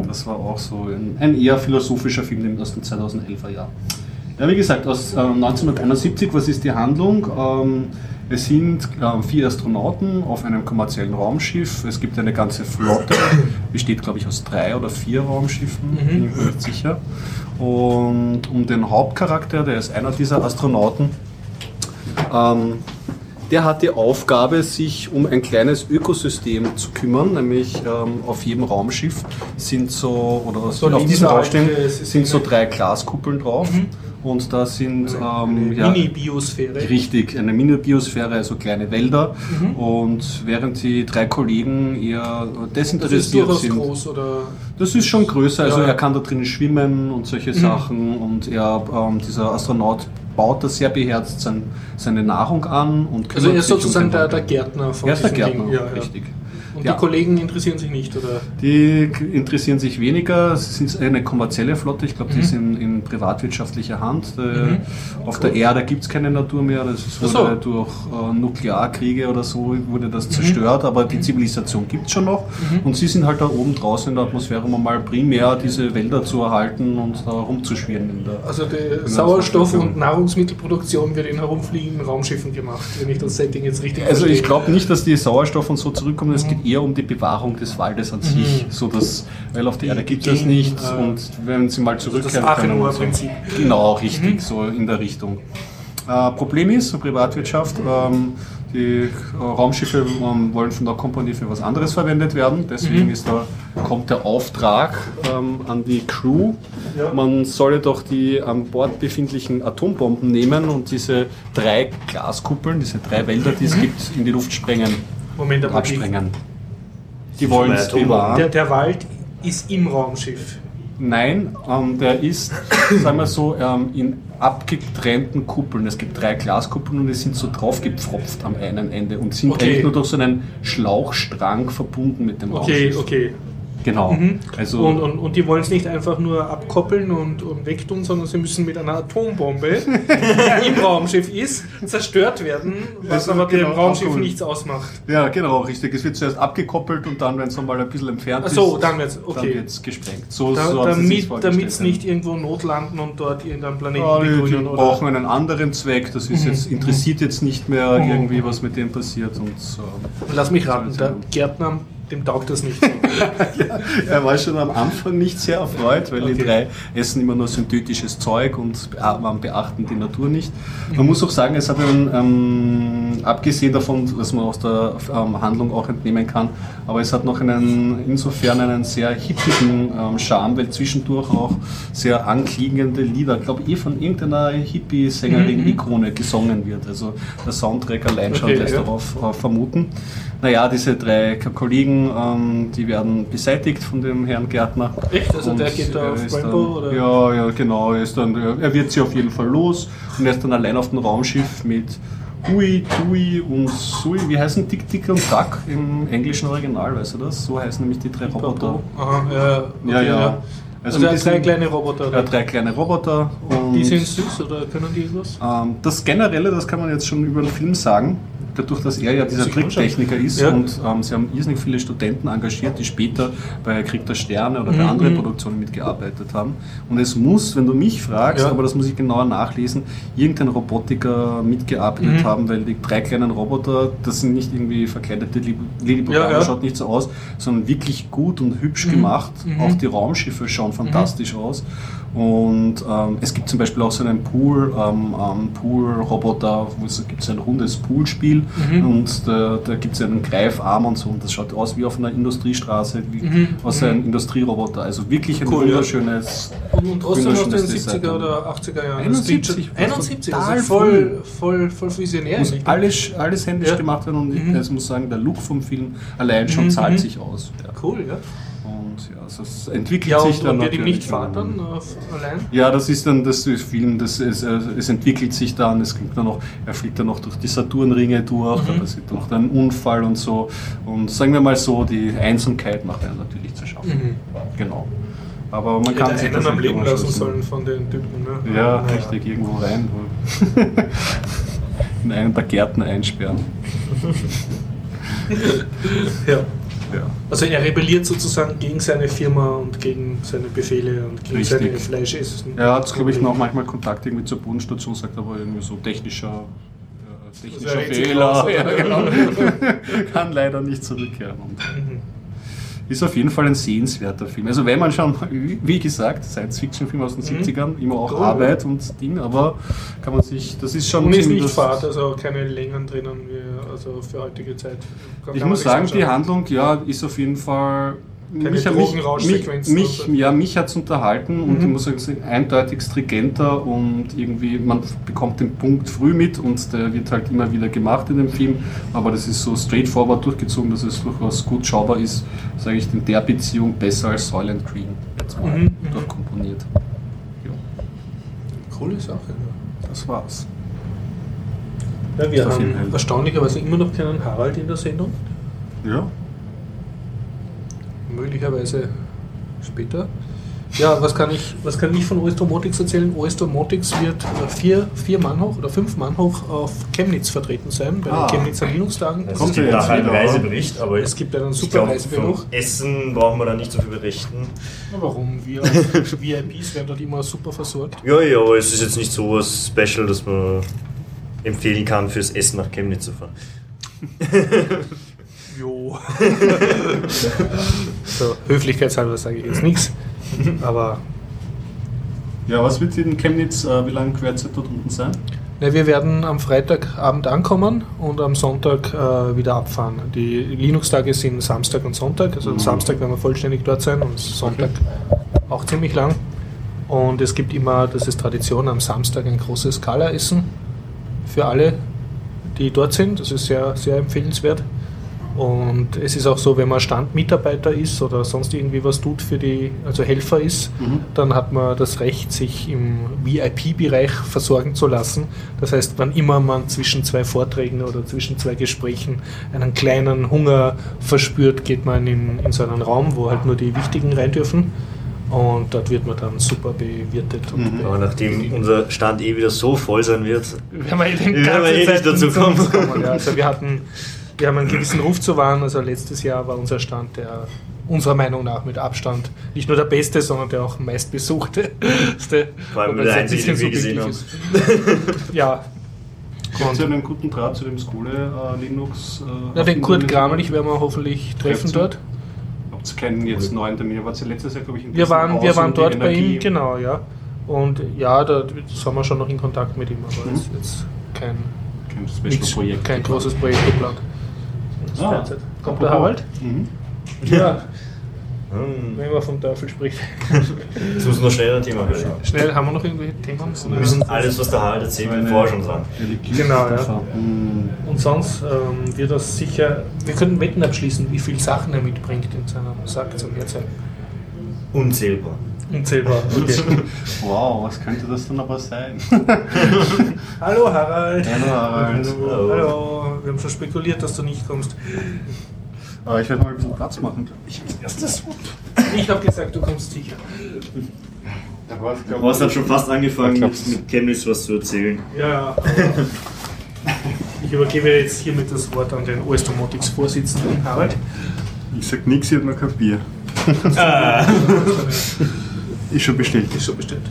Das war auch so ein, ein eher philosophischer Film aus dem 2011er Jahr. Ja, wie gesagt, aus äh, 1971, was ist die Handlung? Ähm, es sind äh, vier Astronauten auf einem kommerziellen Raumschiff. Es gibt eine ganze Flotte, [coughs] besteht glaube ich aus drei oder vier Raumschiffen, Mhm. bin ich mir nicht sicher. Und um den Hauptcharakter, der ist einer dieser Astronauten, ähm, der hat die Aufgabe, sich um ein kleines Ökosystem zu kümmern, nämlich ähm, auf jedem Raumschiff sind so, oder So auf diesem Systeme. sind so drei Glaskuppeln drauf. Und da sind ähm, ja, Mini-Biosphäre. Richtig, eine Mini-Biosphäre, also kleine Wälder. Mhm. Und während die drei Kollegen eher Das ist desinteressiert durchaus sind. groß, oder? Das ist schon größer, also Ja. er kann da drinnen schwimmen und solche Sachen. Und er, ähm, dieser Astronaut baut da sehr beherzt sein, seine Nahrung an. Und Also er ist um sozusagen den der, der. Gärtner von Er ist der Gärtner. Ja, richtig. Und Ja. die Kollegen interessieren sich nicht, oder? Die interessieren sich weniger. Es ist eine kommerzielle Flotte. Ich glaube, die Mhm. sind in privatwirtschaftlicher Hand. Äh, Mhm. Auf der Erde gibt es keine Natur mehr. Das Ach so. wurde durch äh, Nuklearkriege oder so wurde das zerstört, aber die Zivilisation gibt es schon noch. Und sie sind halt da oben draußen in der Atmosphäre, um mal primär diese Wälder zu erhalten und da rumzuschwirren. In Also die das Sauerstoff- und Nahrungsmittelproduktion wird in herumfliegenden Raumschiffen gemacht, wenn ich das Setting jetzt richtig Also ich verstehe. glaube nicht, dass die Sauerstoff und so zurückkommen. Es geht eher um die Bewahrung des Waldes an sich. So dass, weil auf der Erde gibt es Gen- nicht äh, und wenn sie mal zurückkehren das können. So. Genau, richtig, so in der Richtung. Äh, Problem ist, so Privatwirtschaft, ähm, die äh, Raumschiffe ähm, wollen von der Kompanie für was anderes verwendet werden. Deswegen ist da, kommt der Auftrag ähm, an die Crew. Ja. Man solle doch die an Bord befindlichen Atombomben nehmen und diese drei Glaskuppeln, diese drei Wälder, die es gibt, in die Luft sprengen Moment, aber die, absprengen. Die wollen es bewahren. der, der Wald ist im Raumschiff. Nein, ähm, der ist, sagen wir so, ähm, in abgetrennten Kuppeln. Es gibt drei Glaskuppeln und die sind so draufgepfropft am einen Ende und sind Okay. eigentlich nur durch so einen Schlauchstrang verbunden mit dem Okay, Raumschiff. okay. Genau. Mhm. Also, Und, und, und die wollen es nicht einfach nur abkoppeln und, und wegtun, sondern sie müssen mit einer Atombombe, [laughs] die im Raumschiff ist, zerstört werden, was aber dem genau, Raumschiff abholen. nichts ausmacht. ja, genau, richtig. Es wird zuerst abgekoppelt und dann, wenn es mal ein bisschen entfernt Ach so, ist, dann wird's- okay. dann wird's gesprengt. So, Da, so damit es nicht irgendwo notlanden und dort irgendeinen Planeten Ja, die, die begrünen oder. brauchen einen anderen Zweck. Das ist jetzt, interessiert jetzt nicht mehr Mhm. irgendwie, was mit dem passiert. Und so. Lass mich raten, Also- der Gärtner, dem taugt das nicht. [laughs] Er war schon am Anfang nicht sehr erfreut, weil die Okay. drei essen immer nur synthetisches Zeug und beachten die Natur nicht. Man muss auch sagen, es hat einen, ähm, abgesehen davon, dass man aus der ähm, Handlung auch entnehmen kann, aber es hat noch einen, insofern einen sehr hippigen ähm, Charme, weil zwischendurch auch sehr anklingende Lieder, ich glaube eh von irgendeiner Hippie-Sängerin-Ikone gesungen wird. Also der Soundtrack allein schon Okay, lässt ja. darauf äh, vermuten. Naja, diese drei K- Kollegen, ähm, die werden beseitigt von dem Herrn Gärtner. Echt? Also Und der geht da er auf Rainbow? Dann, Oder? ja, ja, genau. Er, ist dann, er wird sie auf jeden Fall los und er ist dann allein auf dem Raumschiff mit Hui, Tui und Sui. Wie heißen Dick, Dick und Duck im englischen Original, weißt du das? So heißen nämlich die drei Roboter. Aha, ja, okay, Ja, ja. Also, ein der bisschen- drei kleine Roboter. Ja, drei kleine Roboter. Und die sind süß oder können die irgendwas? ähm, das Generelle, das kann man jetzt schon über den Film sagen, dadurch, dass er ja dieser. Tricktechniker ist Ja. und ähm, sie haben irrsinnig viele Studenten engagiert, die später bei Krieg der Sterne oder bei Mhm. anderen Produktionen mitgearbeitet haben. Und es muss, wenn du mich fragst, Ja. aber das muss ich genauer nachlesen, irgendein Robotiker mitgearbeitet Mhm. haben, weil die drei kleinen Roboter, das sind nicht irgendwie verkleidete Lilliputaner, Ja, ja. schaut nicht so aus, sondern wirklich gut und hübsch Mhm. gemacht. Mhm. Auch die Raumschiffe schauen fantastisch aus. Und ähm, es gibt zum Beispiel auch so einen Pool, ähm, ähm, Pool-Roboter, wo es gibt ein rundes Poolspiel Mhm. und da, da gibt es einen Greifarm und so und das schaut aus wie auf einer Industriestraße, wie Mhm. aus einem Industrieroboter. Also wirklich ein Cool, ja. wunderschönes. Und, und trotzdem aus den wunderschönes 70er Design. oder 80er Jahren. 71, Das klingt schon- 71, total also voll, voll, voll visionär. Muss alles, alles händisch Ja. gemacht werden und ich Mhm. muss sagen, der Look vom Film allein schon Mhm, zahlt mhm. sich aus. Ja. Cool, ja. Und ja, also es entwickelt Ja, sich und, dann und natürlich nicht dann auf, allein? Ja, das ist dann das Film, das äh, es entwickelt sich dann, es gibt dann noch, er fliegt dann noch durch die Saturnringe durch, Mhm. da passiert noch dann ein Unfall und so. Und sagen wir mal so, die Einsamkeit macht einen natürlich zu schaffen. Mhm. Genau. Aber man kann sich einen das am nicht Leben lassen sollen von den Typen. Ne? Ja, Naja. richtig, irgendwo rein. [laughs] In einen der Gärten einsperren. [laughs] Ja. Ja. Also er rebelliert sozusagen gegen seine Firma und gegen seine Befehle und gegen Richtig. seine Fleischessen. Er hat, glaube ich, noch manchmal Kontakt irgendwie zur Bodenstation, sagt aber irgendwie so technischer, äh, technischer Also er sich Fehler. raus, Ja, genau. [laughs] Kann leider nicht zurückkehren. Und Mhm. Ist auf jeden Fall ein sehenswerter Film. Also wenn man schon, wie gesagt, Science-Fiction-Film aus den Mhm. 70ern, immer auch Cool. Arbeit und Ding, aber kann man sich, das ist schon Und ist nicht Fahrt, also keine Längen drinnen, wie, also für heutige Zeit. Kann Ich muss sagen, die. Handlung, ja, ist auf jeden Fall. Keine mich, mich, mich, und ja, mich hat es unterhalten und Mhm. ich muss sagen, es ist eindeutig stringenter und irgendwie, man bekommt den Punkt früh mit und der wird halt immer wieder gemacht in dem Film, aber das ist so straightforward durchgezogen, dass es durchaus gut schaubar ist, sage ich in der Beziehung besser als Soylent Green jetzt mal Mhm, mhm. durchkomponiert. Ja, Coole Sache. Ja. das war's. Ja, wir Auf jeden haben Fall. erstaunlicherweise immer noch keinen Harald in der Sendung. Ja. Möglicherweise später. Ja, was kann ich, was kann ich von OS Domotics erzählen? OS Domotics wird äh, vier, vier Mann hoch oder fünf Mann hoch auf Chemnitz vertreten sein, bei Ah. den Chemnitzer Linux-Tagen. Es Kommt gibt einen wieder, Reisebericht, aber Es gibt einen super glaube, Reisebüro. vom Essen brauchen wir da nicht so viel berichten. Na, Warum? Wir [laughs] VIPs werden dort immer super versorgt. Ja, ja, aber es ist jetzt nicht so was Special, dass man empfehlen kann, fürs Essen nach Chemnitz zu fahren. [laughs] Jo. [laughs] so, höflichkeitshalber sage ich jetzt nichts. Aber Ja, was wird in Chemnitz, äh, wie lange werdet ihr dort unten sein? Ne, wir werden am Freitagabend ankommen und am Sonntag äh, wieder abfahren. Die Linux-Tage sind Samstag und Sonntag. Also am Samstag werden wir vollständig dort sein und Sonntag auch ziemlich lang. Und es gibt immer, das ist Tradition, am Samstag ein großes Gala-Essen für alle, die dort sind. Das ist sehr, sehr empfehlenswert. Und es ist auch so, wenn man Standmitarbeiter ist oder sonst irgendwie was tut für die, also Helfer ist, dann hat man das Recht, sich im VIP-Bereich versorgen zu lassen. Das heißt, wann immer man zwischen zwei Vorträgen oder zwischen zwei Gesprächen einen kleinen Hunger verspürt, geht man in, in so einen Raum, wo halt nur die Wichtigen rein dürfen. Und dort wird man dann super bewirtet. Und Aber nachdem unser Stand eh wieder so voll sein wird, wir ja die Wir werden ganze eh nicht dazu kommen. kommen, Ja. Also wir hatten, wir haben einen gewissen Ruf zu wahren. Also letztes Jahr war unser Stand der unserer Meinung nach mit Abstand nicht nur der beste, sondern der auch meistbesuchte. [laughs] Vor allem der einzige, bisschen den wir gesehen ist. ja. Habt ihr einen guten Draht zu dem Skole äh, Linux? Äh, ja, den Kurt Erfindungen? Gramelich werden wir hoffentlich treffen dort. Habt ihr keinen jetzt neuen Termin? Wart ihr letztes Jahr, glaube ich, in Wir waren, wir waren dort bei ihm, genau, ja. Und ja, da sind wir schon noch in Kontakt mit ihm, aber Mhm. es ist jetzt kein, Kein nichts, Special-Projekt. kein großes Projekt geplant. Ah. Derzeit. Kommt der Harald? Mhm. [laughs] Ja, [laughs] hm, wenn man vom Teufel spricht. [laughs] jetzt müssen wir noch schnell ein Thema besprechen. Schnell, haben wir noch irgendwelche Themen? Wir müssen alles, was der Harald erzählt, bin vorher schon dran. Genau, ja. Mhm. Und sonst ähm, wird das sicher. Wir können Wetten abschließen, wie viele Sachen er mitbringt in seinem Sack zum Herzeigen. Unzählbar. Unzählbar. Okay. [laughs] Wow, was könnte das dann aber sein? [laughs] Hallo Harald. Hallo, Harald. Hallo. Hallo. Wir haben schon spekuliert, dass du nicht kommst. Aber ich werde mal ein bisschen Platz machen. Ich als erstes. Ich habe gesagt, du kommst sicher. Glaub Du hast dann schon fast angefangen, mit, Chemnitz was zu erzählen. Ja, Ich übergebe jetzt hiermit das Wort an den OS Domotics Vorsitzenden Harald. Ich sag nix, ich hab noch kein Bier. [laughs] Ist schon bestellt. Ist schon bestellt.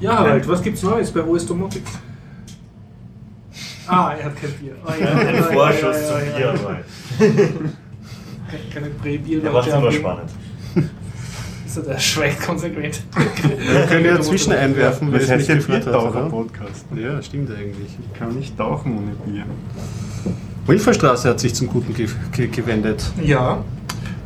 Ja, Harald, was gibt's Neues bei OS Domotics? Ah, er hat kein Bier. Oh, ja, [laughs] Ein ja, ja, Vorschuss ja, zum ja, Bier. ja. Keine- Keine Prä-Bier. Der macht immer spannend. Also der schweigt konsequent. Wir können ja zwischen einwerfen, weil Das es nicht ja oder? Biertaucher-Podcast. Ja, stimmt eigentlich. Ich kann nicht tauchen ohne Bier. Wilferstraße hat sich zum Guten ge ge gewendet. Ja,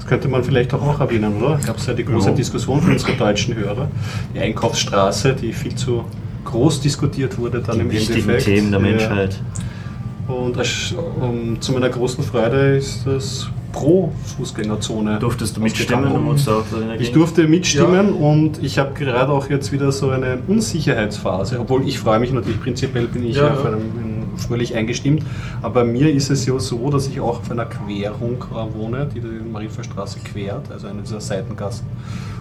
könnte man vielleicht auch, auch erwähnen, oder? Gab es ja die große Ja. Diskussion für unsere deutschen Hörer. Die Einkaufsstraße, die viel zu groß diskutiert wurde dann im Die wichtigen Endeffekt. Themen der Ja. Menschheit. Und um, zu meiner großen Freude ist das pro Fußgängerzone. Durftest du mitstimmen Ich durfte mitstimmen und ich habe gerade auch jetzt wieder so eine Unsicherheitsphase, obwohl ich freue mich natürlich, prinzipiell bin ich Ja, ja, auf ja. einem, fröhlich eingestimmt, aber bei mir ist es ja so, dass ich auch auf einer Querung äh, wohne, die die Marienferstraße quert, also eine dieser Seitengassen.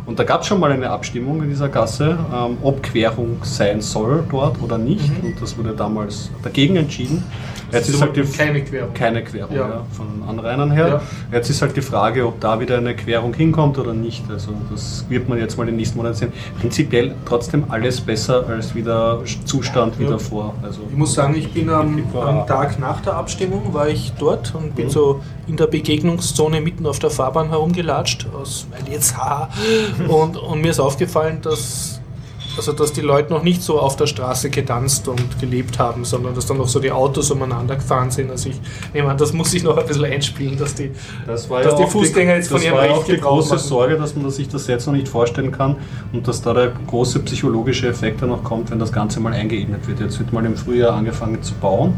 Und da gab es schon mal eine Abstimmung in dieser Gasse, ähm, ob Querung sein soll dort oder nicht. Mhm. Und das wurde damals dagegen entschieden. Jetzt ist halt die, keine Querung. keine Querung Ja. ja. von Anrainern her. Ja. Jetzt ist halt die Frage, ob da wieder eine Querung hinkommt oder nicht. Also das wird man jetzt mal den nächsten Monat sehen. Prinzipiell trotzdem alles besser als wieder Zustand wie Ja. davor. Also Ich muss sagen, ich bin am, am Tag nach der Abstimmung war ich dort und bin Mhm. so in der Begegnungszone mitten auf der Fahrbahn herumgelatscht, aus, weil jetzt [laughs] ha. Und, und mir ist aufgefallen, dass, also dass die Leute noch nicht so auf der Straße getanzt und gelebt haben, sondern dass dann noch so die Autos umeinander gefahren sind. Also ich nehme an, das muss sich noch ein bisschen einspielen, dass die, Das war dass ja die Fußgänger jetzt von das ihrem war ja Recht auch die große machen. Sorge, dass man sich das jetzt noch nicht vorstellen kann und dass da der große psychologische Effekt dann noch kommt, wenn das Ganze mal eingeebnet wird. Jetzt wird mal im Frühjahr angefangen zu bauen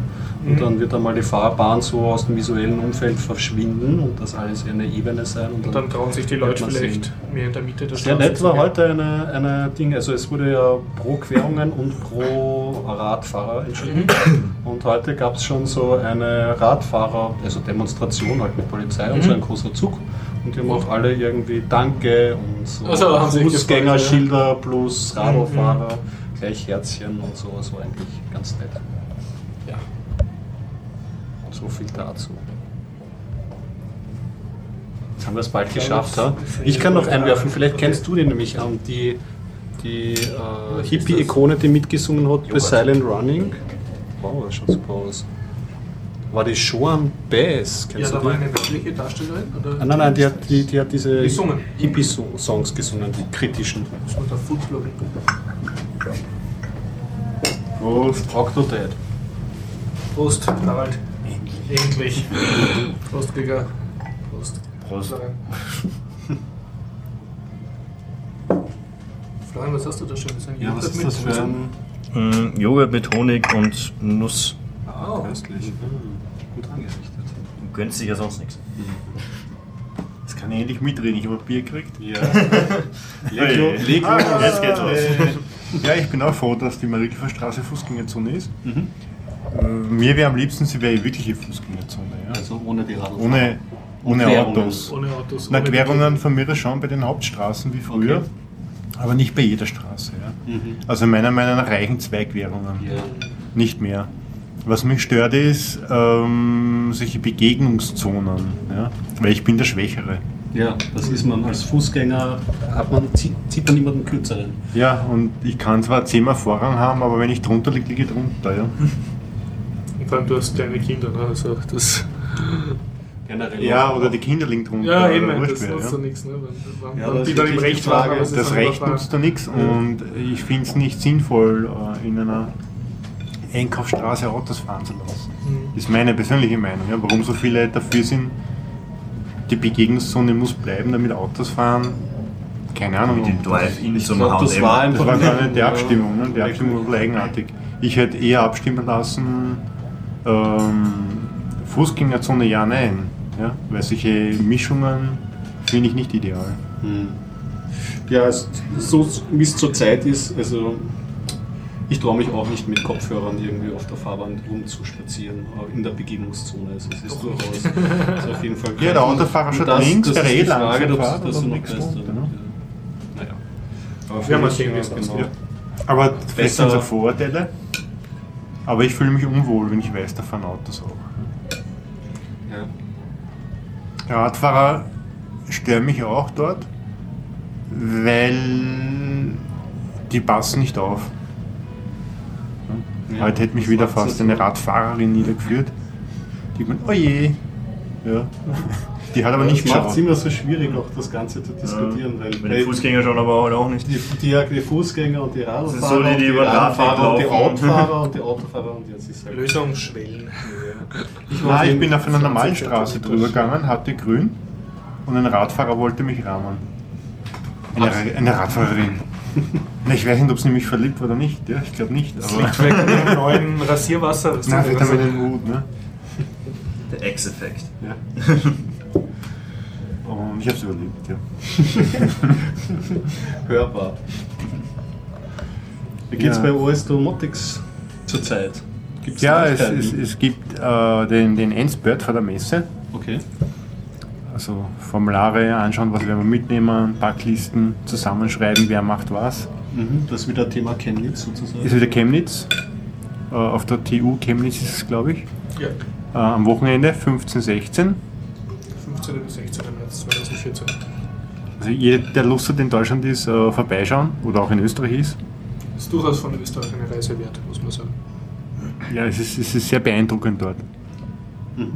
und Mhm. dann wird einmal die Fahrbahn so aus dem visuellen Umfeld verschwinden und das alles eine Ebene sein. Und dann trauen sich die Leute vielleicht sehen. mehr in der Mitte der Sehr nett war heute eine, eine Ding, also es wurde ja pro Querungen und pro Radfahrer entschieden. Und heute gab es schon so eine Radfahrer, also Demonstration halt mit Polizei und Mhm. so ein großer Zug. Und die haben auch alle irgendwie Danke und so Also Fußgängerschilder plus Radlfahrer, gleich Herzchen und so. Das war eigentlich ganz nett. Ja. So viel dazu. Jetzt haben wir es bald geschafft. Ha? Ich kann noch einwerfen, vielleicht kennst du den nämlich an, die, die äh, Hippie-Ikone, die mitgesungen hat bei Silent Running. Wow, das schaut super aus. War die Joan Baez, Ja, kennst da du war eine weibliche Darstellerin? Oder? Ah, nein, nein, die hat, die, die hat diese. Hippie-Songs gesungen, die kritischen. Das war der Foodblogger. Prost, Octodad. Prost, Harald. Endlich. Prost, Krieger. Prost. Prost. Florian. [laughs] Florian, was hast du da Schönes? Ein Ja, was Joghurt ist das mit für ein... Mm, Joghurt mit Honig und Nuss. Oh. Köstlich. Gut angerichtet. Du gönnst dich ja sonst nichts. Jetzt kann ich endlich mitreden, ich habe Bier gekriegt. Ja. [laughs] Lego, Lego. Ah, jetzt geht's los. äh, [laughs] Ja, ich bin auch froh, dass die Marienhofer Straße Fußgängerzone ist. Mhm. Äh, Mir wäre am liebsten, sie wäre wirkliche Fußgängerzone. Ja. Also ohne die Radl. Ohne, ohne Querungen. Autos. Ohne Autos. Na, ohne Querungen von mir schon bei den Hauptstraßen wie früher, Okay. aber nicht bei jeder Straße. Ja. Mhm. Also meiner Meinung nach reichen zwei Querungen, Ja. nicht mehr. Was mich stört ist ähm, solche Begegnungszonen, ja? weil ich bin der Schwächere. ja, das ist man als Fußgänger, hat man, zieht, zieht man niemanden kürzeren. Ja, und ich kann zwar zehnmal Vorrang haben, aber wenn ich drunter liege, liege ich drunter. Ja. [laughs] Vor allem, du hast kleine Kinder, ne? also das. Generell. ja, oder die Kinder liegen drunter. Ja, eben, wurscht das nutzt ja. doch nichts, ne? Wenn, Ja, das die dann im Recht Frage. waren, Das Recht nutzt da nichts und ich finde es nicht sinnvoll, äh, in einer Einkaufsstraße Autos fahren zu lassen. Mhm. Ist meine persönliche Meinung. Ja. Warum so viele dafür sind, die Begegnungszone muss bleiben, damit Autos fahren, keine Ahnung. Mit dem Drive-In zum glaub, das H&M. war Das war gar nicht die Abstimmung. Ne? Die Abstimmung war eigenartig. Ich hätte eher abstimmen lassen, ähm, Fußgängerzone ja, nein. Ja? Weil solche Mischungen finde ich nicht ideal. Hm. Ja, so wie es zurzeit ist, also ich traue mich auch nicht mit Kopfhörern irgendwie auf der Fahrbahn rumzuspazieren, äh, in der Begegnungszone. Also es ist durchaus ist auf jeden Fall. [laughs] Ja, der Autofahrer schaut das, links, das der ist die eh Frage, und du noch nichts weißt, runter, ne? Naja. Aber für mal sehen, mich, wie es ja, genau. Aber Besser- sind so Vorurteile. Aber ich fühle mich unwohl, wenn ich weiß, da fahren Autos auch. Ja. Radfahrer stören mich auch dort, weil die passen nicht auf. Ja, Heute hätte mich wieder fast eine Radfahrerin niedergeführt. Die meint, oh je. Ja. Die hat aber nicht das macht immer so schwierig, auch das Ganze zu diskutieren, weil, Weil die Fußgänger schon aber halt auch nicht. die, die, die Fußgänger und die Radfahrer, so die, und die den Radfahrer und die. Autofahrer und die Autofahrer und jetzt ist halt Lösungsschwellen. Nein, ich bin auf einer normalen 20 Straße drüber gegangen, hatte grün und ein Radfahrer wollte mich rahmen. Eine, eine Radfahrerin. Ich weiß nicht, ob sie mich verliebt oder nicht. Ja, ich glaube nicht. Das Aber liegt vielleicht an dem neuen Rasierwasser. [laughs] Das na, den Mut. Ne? Der X-Effekt. Ja. [laughs] Ich habe es überlebt. Ja. [laughs] hörbar. Wie geht's Ja. bei OS Domotics zurzeit? Gibt's Ja, es, es, es gibt äh, den, den Endspurt vor der Messe. Okay. Also Formulare anschauen, was werden wir mitnehmen, Packlisten zusammenschreiben, wer macht was. Mhm. Das ist wieder Thema Chemnitz sozusagen. Ist wieder Chemnitz. Äh, auf der TU Chemnitz ist es, glaube ich. Ja, Äh, am Wochenende 15, 16. 15. bis 16. März 2014. Also jeder, der Lust hat in Deutschland ist, äh, vorbeischauen oder auch in Österreich ist. Ist durchaus von Österreich eine Reise wert, muss man sagen. Ja, es ist, es ist sehr beeindruckend dort. Mhm.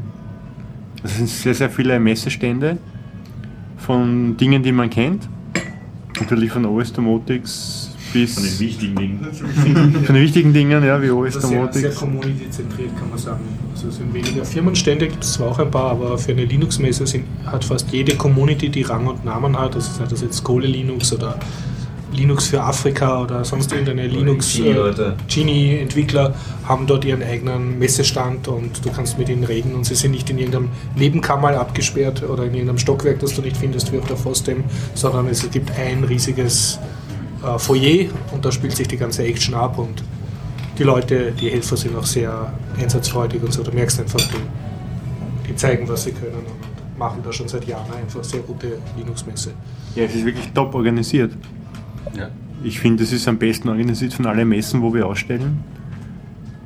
Es sind sehr, sehr viele Messestände von Dingen, die man kennt. Natürlich von OS Domotics bis Von den wichtigen Dingen. [laughs] von den wichtigen Dingen, ja, wie OS Das ist sehr, sehr Domotics. community-zentriert, kann man sagen. Also es sind weniger Firmenstände, gibt es zwar auch ein paar, aber für eine Linux-Messe sind- hat fast jede Community, die Rang und Namen hat, also sei das jetzt Kohle Linux oder Linux für Afrika oder sonst irgendeine Linux Genie, äh, Leute. Genie-Entwickler haben dort ihren eigenen Messestand und du kannst mit ihnen reden und sie sind nicht in irgendeinem Nebenkammer abgesperrt oder in irgendeinem Stockwerk, das du nicht findest wie auf der FOSDEM, sondern es gibt ein riesiges äh, Foyer und da spielt sich die ganze Action ab und die Leute, die Helfer sind auch sehr einsatzfreudig und so. Du merkst einfach, die, die zeigen, was sie können und machen da schon seit Jahren einfach sehr gute Linux-Messe. Ja, es ist wirklich top organisiert. Ja. Ich finde, es ist am besten organisiert von allen Messen, wo wir ausstellen.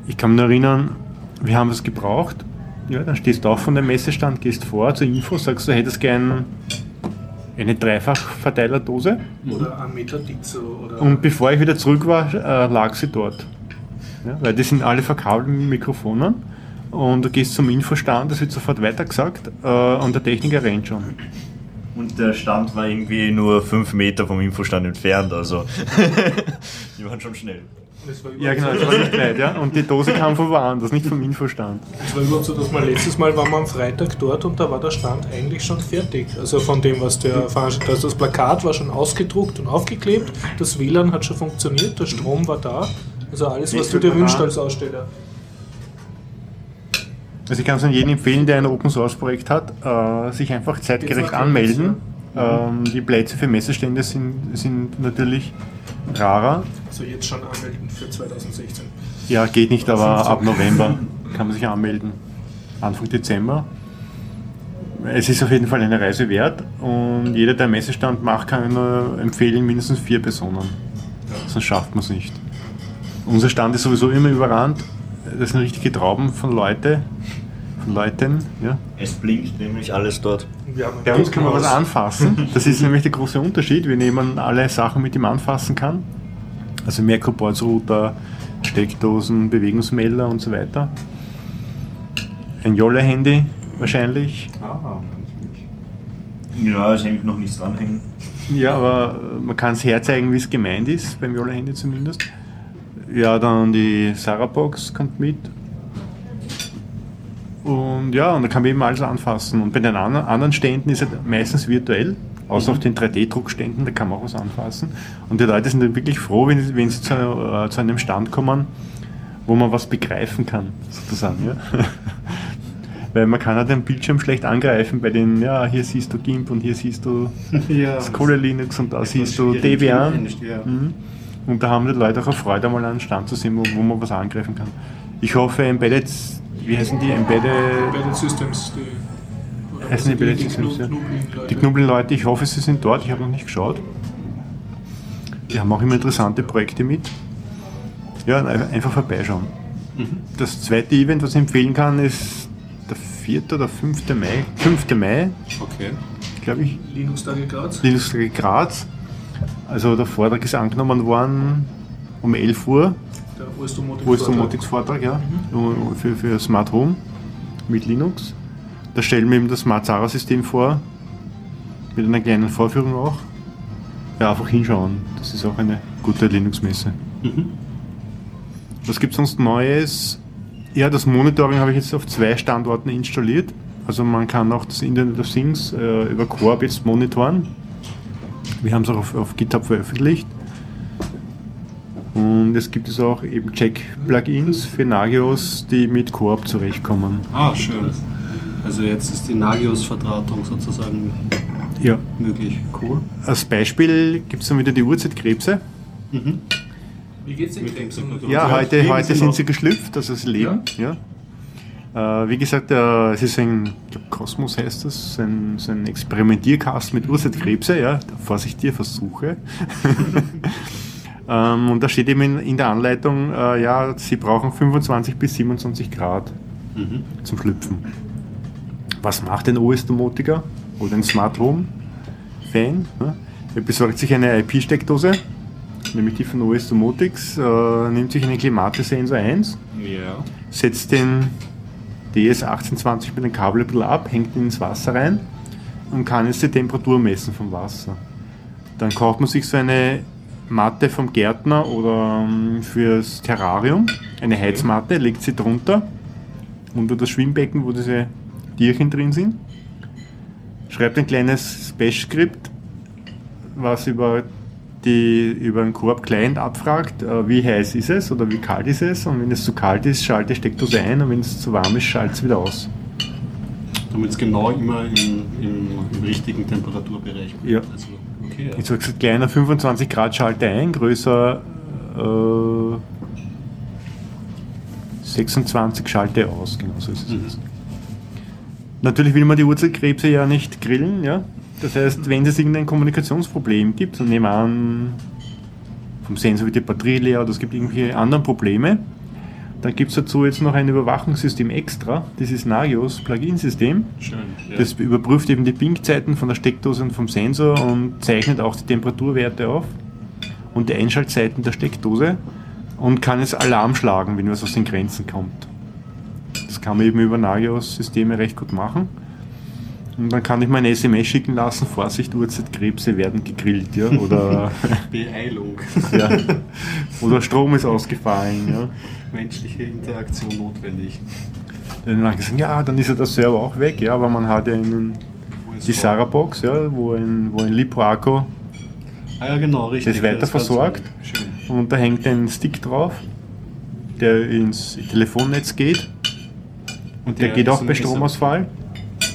Ich kann mich nur erinnern, wir haben was gebraucht. Ja, dann stehst du auf von dem Messestand, gehst vor zur Info, sagst du, hättest gern eine Dreifachverteilerdose. Oder ein Meter Dixo oder. Und bevor ich wieder zurück war, äh, lag sie dort. Ja, weil die sind alle verkabelt mit Mikrofonen. Und du gehst zum Infostand, das wird sofort weitergesagt äh, und der Techniker rennt schon. Und der Stand war irgendwie nur 5 Meter vom Infostand entfernt, also [laughs] die waren schon schnell. Das war Ja, genau, das war nicht weit, ja. Und die Dose kam von woanders, nicht vom Infostand. Das war überhaupt so, dass wir letztes Mal waren wir am Freitag dort und da war der Stand eigentlich schon fertig. Also von dem, was der Veranstalter, also das Plakat war schon ausgedruckt und aufgeklebt, das WLAN hat schon funktioniert, der Strom war da. Also alles, was du dir wünschst als Aussteller. Also ich kann es an jeden empfehlen, der ein Open Source Projekt hat, äh, sich einfach zeitgerecht anmelden. Ähm, die Plätze für Messestände sind, sind natürlich rarer. Also jetzt schon anmelden für 2016. Ja, geht nicht, aber ab November kann man sich anmelden. Anfang Dezember. Es ist auf jeden Fall eine Reise wert und jeder, der Messestand macht, kann nur empfehlen, mindestens vier Personen. Sonst schafft man es nicht. Unser Stand ist sowieso immer überrannt. Das sind richtige Trauben von Leute, von Leuten. Ja. Es blinkt nämlich alles dort. Bei uns kann man was anfassen. [laughs] Das ist nämlich der große Unterschied. Wir nehmen alle Sachen mit, die man anfassen kann. Also Macroboards-Router, Steckdosen, Bewegungsmelder und so weiter. Ein Jolle-Handy wahrscheinlich. Ah, Ja, es hängt noch nichts dranhängen. Ja, aber man kann es herzeigen, wie es gemeint ist, beim Jolle-Handy zumindest. Ja, dann die Sarah-Box kommt mit. Und ja, und da kann man eben alles anfassen. Und bei den anderen Ständen ist es meistens virtuell, außer auf den 3D-Druckständen, da kann man auch was anfassen. Und die Leute sind dann wirklich froh, wenn, sie- wenn sie zu, äh, zu einem Stand kommen, wo man was begreifen kann, sozusagen. Ja? [laughs] Weil man kann halt den Bildschirm schlecht angreifen bei den, ja, hier siehst du GIMP und hier siehst du [laughs] ja. Kohle Linux und da siehst du Debian. ja. Mhm. Und da haben die Leute auch eine Freude, mal einen Stand zu sehen, wo, wo man was angreifen kann. Ich hoffe, Embedded, wie heißen die? Embedded, Embedded Systems, die. Heißen was Embedded die Systems, ja. Die Knubbeln-Leute, ich hoffe, sie sind dort. Ich habe noch nicht geschaut. Die haben auch immer interessante Projekte mit. Ja, ein- einfach vorbeischauen. Mhm. Das zweite Event, was ich empfehlen kann, ist der 4. oder 5. Mai. 5. Mai, Okay. glaube ich. Linux-Tage Graz. Linux Graz. Also der Vortrag ist angenommen worden um 11 Uhr, Der OS-Domotics. wo ist der Motix Vortrag, ja, für, für Smart Home mit Linux. Da stellen wir eben das Smart Zara System vor, mit einer kleinen Vorführung auch. Ja, einfach hinschauen. Das ist auch eine gute Linux-Messe. Was gibt es sonst Neues? Ja, das Monitoring habe ich jetzt auf zwei Standorten installiert. Also man kann auch das Internet of Things äh, über Coop jetzt monitoren. Wir haben es auch auf, auf GitHub veröffentlicht. Und es gibt es auch eben Check-Plugins für Nagios, die mit Coop zurechtkommen. Ah, schön. Also jetzt ist die Nagios-Verdrahtung sozusagen Ja. möglich. Cool. Als Beispiel gibt es dann wieder die Uhrzeitkrebse. Wie geht's den Krebsen? Ja, Ja, heute, heute sind sie geschlüpft, also sie leben. Ja. Äh, wie gesagt, äh, es ist ein, ich glaube Kosmos heißt das, ein, so ein Experimentierkasten mit Urzeitkrebse, ja, Vorsicht, Tierversuche. [laughs] ähm, und da steht eben in, in der Anleitung, äh, ja, sie brauchen 25 bis 27 Grad zum Schlüpfen. Was macht ein OS-Domotiker oder ein Smart Home-Fan? Ja? Er besorgt sich eine IP-Steckdose, nämlich die von OS Domotics, äh, nimmt sich einen Klimatesensor 1, Ja. setzt den DS1820 mit dem Kabel ein bisschen ab, hängt ihn ins Wasser rein und kann jetzt die Temperatur messen vom Wasser. Dann kauft man sich so eine Matte vom Gärtner oder ähm, fürs Terrarium, eine Heizmatte, legt sie drunter, unter das Schwimmbecken, wo diese Tierchen drin sind, schreibt ein kleines Bash-Skript, was über, die, über einen Coop-Client abfragt, äh, wie heiß ist es oder wie kalt ist es und wenn es zu kalt ist, schalte Steckdose ein und wenn es zu warm ist, schalte es wieder aus. Damit es genau immer im, im, im richtigen Temperaturbereich bleibt. Ja. Also, okay, ja. Ich sage gesagt, kleiner 25 Grad schalte ein, größer äh, 26 schalte aus, genau so ist es Mhm. jetzt. Natürlich will man die Wurzelkrebse ja nicht grillen, ja. Das heißt, wenn es irgendein Kommunikationsproblem gibt, und nehmen wir an, vom Sensor wird die Batterie leer oder es gibt irgendwelche anderen Probleme, dann gibt es dazu jetzt noch ein Überwachungssystem extra, das ist Nagios Plugin-System. Schön. Ja. Das überprüft eben die Pinkzeiten von der Steckdose und vom Sensor und zeichnet auch die Temperaturwerte auf und die Einschaltzeiten der Steckdose und kann es Alarm schlagen, wenn was aus den Grenzen kommt. Das kann man eben über Nagios-Systeme recht gut machen. Und dann kann ich mir eine SMS schicken lassen, Vorsicht, Uhrzeitkrebse werden gegrillt, ja, oder, [laughs] Beeilung. [laughs] ja, oder Strom ist ausgefallen, ja. Menschliche Interaktion notwendig. Dann haben gesagt, ja, dann ist ja der Server auch weg, ja, aber man hat ja einen, die Sarah-Box, ja, wo ein, wo ein LiPo-Akku Ah ja, genau, richtig. Das weiter versorgt. und da hängt ein Stick drauf, der ins Telefonnetz geht und der, Der geht auch bei Stromausfall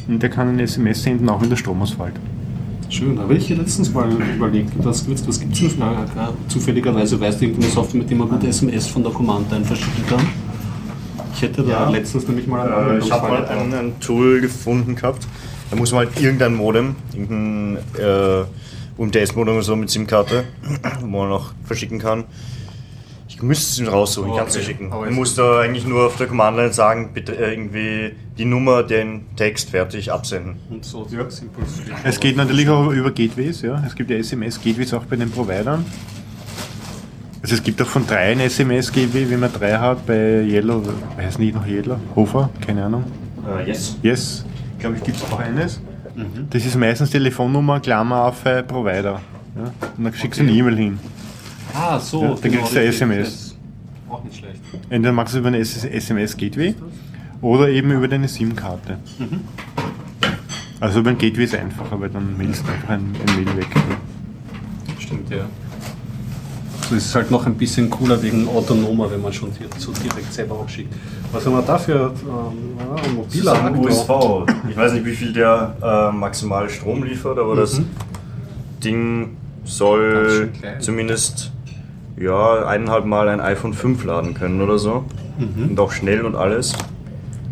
und der kann ein SMS senden, auch wenn der Strom ausfällt. Schön, da habe ich letztens mal überlegt, was, was gibt es denn für eine, zufälligerweise weißt du irgendeine Software, mit der man gut SMS von der Command-Line verschicken kann? Ich hätte da Ja. letztens nämlich mal einen Äh, ich habe mal ein, ein Tool gefunden gehabt. Da muss man halt irgendein Modem, irgendein äh, UMTS-Modem oder so mit SIM-Karte, wo man noch verschicken kann. Ich müsste es raussuchen, ich kann es Okay, schicken. aber Man muss da eigentlich nur auf der Command-Line sagen, bitte äh, irgendwie die Nummer, den Text fertig absenden. und so simpel steht Es geht natürlich auch über Gateways, ja. Es gibt ja SMS-Gateways auch bei den Providern. Also es gibt auch von drei ein SMS-Gateway, wenn man drei hat, bei Yellow, weiß nicht noch Yellow, Hofer, keine Ahnung. Äh, yes. Yes, glaube ich, gibt es auch eines. Das ist meistens Telefonnummer, Klammer auf äh, Provider. Ja. Und dann schickst du eine E-Mail hin. Ah, so. Ja, da gibt's ja richtig. SMS. Das ist Auch nicht schlecht. Entweder machst du es über eine SMS-Gateway oder eben über deine SIM-Karte. Also über ein Gateway ist einfacher, weil dann mailst du einfach ein, ein Mail weg. Stimmt, ja. So ist es halt noch ein bisschen cooler wegen autonomer, wenn man schon so direkt selber auch schickt. Was haben wir dafür? Ähm, ein mobiler Zusammen Akku. USV. Ich weiß nicht, wie viel der äh, maximal Strom liefert, aber das Mhm. Ding Ganz soll zumindest ja, eineinhalb Mal ein iPhone 5 laden können oder so. Mhm. Und auch schnell und alles.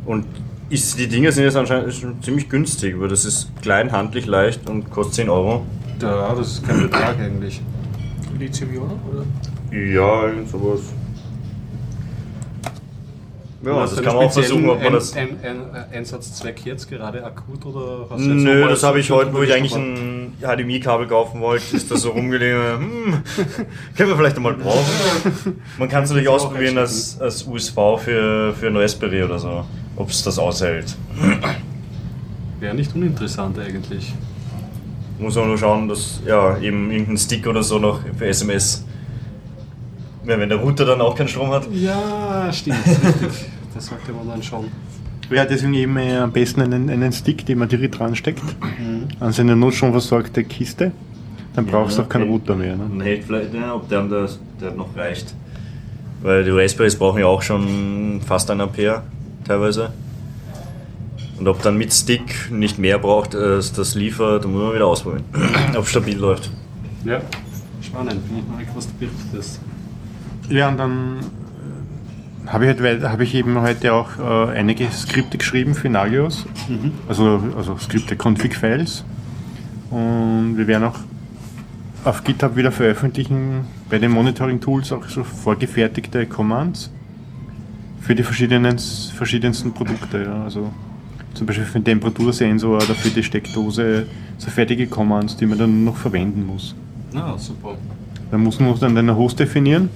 Und ist, die Dinge sind jetzt anscheinend schon ziemlich günstig, weil das ist klein, handlich, leicht und kostet 10 Euro. Ja, das ist kein Betrag eigentlich. Lithium-Ionen, oder? Ja, irgend sowas. Ja, Hast das kann einen man auch versuchen, ob man das. Ein, ein, ein Einsatzzweck jetzt gerade akut oder hast du jetzt Nö, das habe ich heute, wo ich eigentlich ein HDMI-Kabel kaufen wollte, ist das so rumgelegen. [laughs] Hm, [laughs] können wir vielleicht einmal brauchen. [laughs] Man kann es natürlich ausprobieren als, als USV für, für ein Raspberry oder so, ob es das aushält. Wäre nicht uninteressant eigentlich. Muss man nur schauen, dass ja eben irgendein Stick oder so noch für SMS. Ja, wenn der Router dann auch keinen Strom hat. Ja, stimmt. richtig. [laughs] Das sollte man dann schon. Ja, deswegen eben äh, am besten einen, einen Stick, den man direkt dran steckt, an seine notstromversorgte Kiste. Dann brauchst du auch keinen Router mehr. Ne? Nee, vielleicht, ja, ob der, der, der noch reicht. Weil die Raspberries brauchen ja auch schon fast ein Ampere teilweise. Und ob dann mit Stick nicht mehr braucht, als das liefert, dann muss man wieder ausprobieren. [clears throat] ob es stabil läuft. Ja. Spannend. Bin ich mal was du berichtest. Ja, und dann äh, habe ich, halt, habe ich eben heute auch äh, einige Skripte geschrieben für Nagios. Also, also Skripte, Config-Files. Und wir werden auch auf GitHub wieder veröffentlichen, bei den Monitoring-Tools auch so vorgefertigte Commands für die verschiedenen, verschiedensten Produkte. Ja. Also zum Beispiel für den Temperatursensor oder für die Steckdose so fertige Commands, die man dann noch verwenden muss. Na, super. Da muss man dann einen Host definieren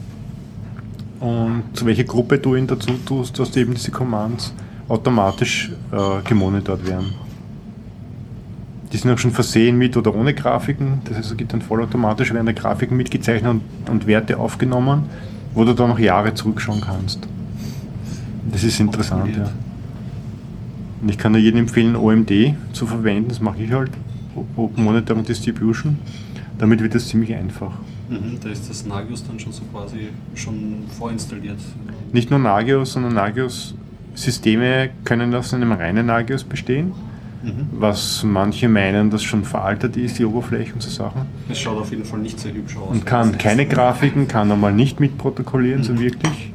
und zu welcher Gruppe du ihn dazu tust, dass eben diese Commands automatisch äh, gemonitort werden. Die sind auch schon versehen mit oder ohne Grafiken, das heißt, es geht dann vollautomatisch, werden da Grafiken mitgezeichnet und, und Werte aufgenommen, wo du dann noch Jahre zurückschauen kannst. Das ist interessant, ja. Und ich kann nur jedem empfehlen, OMD zu verwenden, das mache ich halt, Open Monitoring Distribution. Damit wird das ziemlich einfach. Mhm, da ist das Nagios dann schon so quasi schon vorinstalliert. Nicht nur Nagios, sondern Nagios-Systeme können aus einem reinen Nagios bestehen, Mhm. was manche meinen, dass schon veraltet ist, die Oberfläche und so Sachen. Es schaut auf jeden Fall nicht sehr hübsch aus. Und kann keine [laughs] Grafiken, kann normal nicht mitprotokollieren, so wirklich.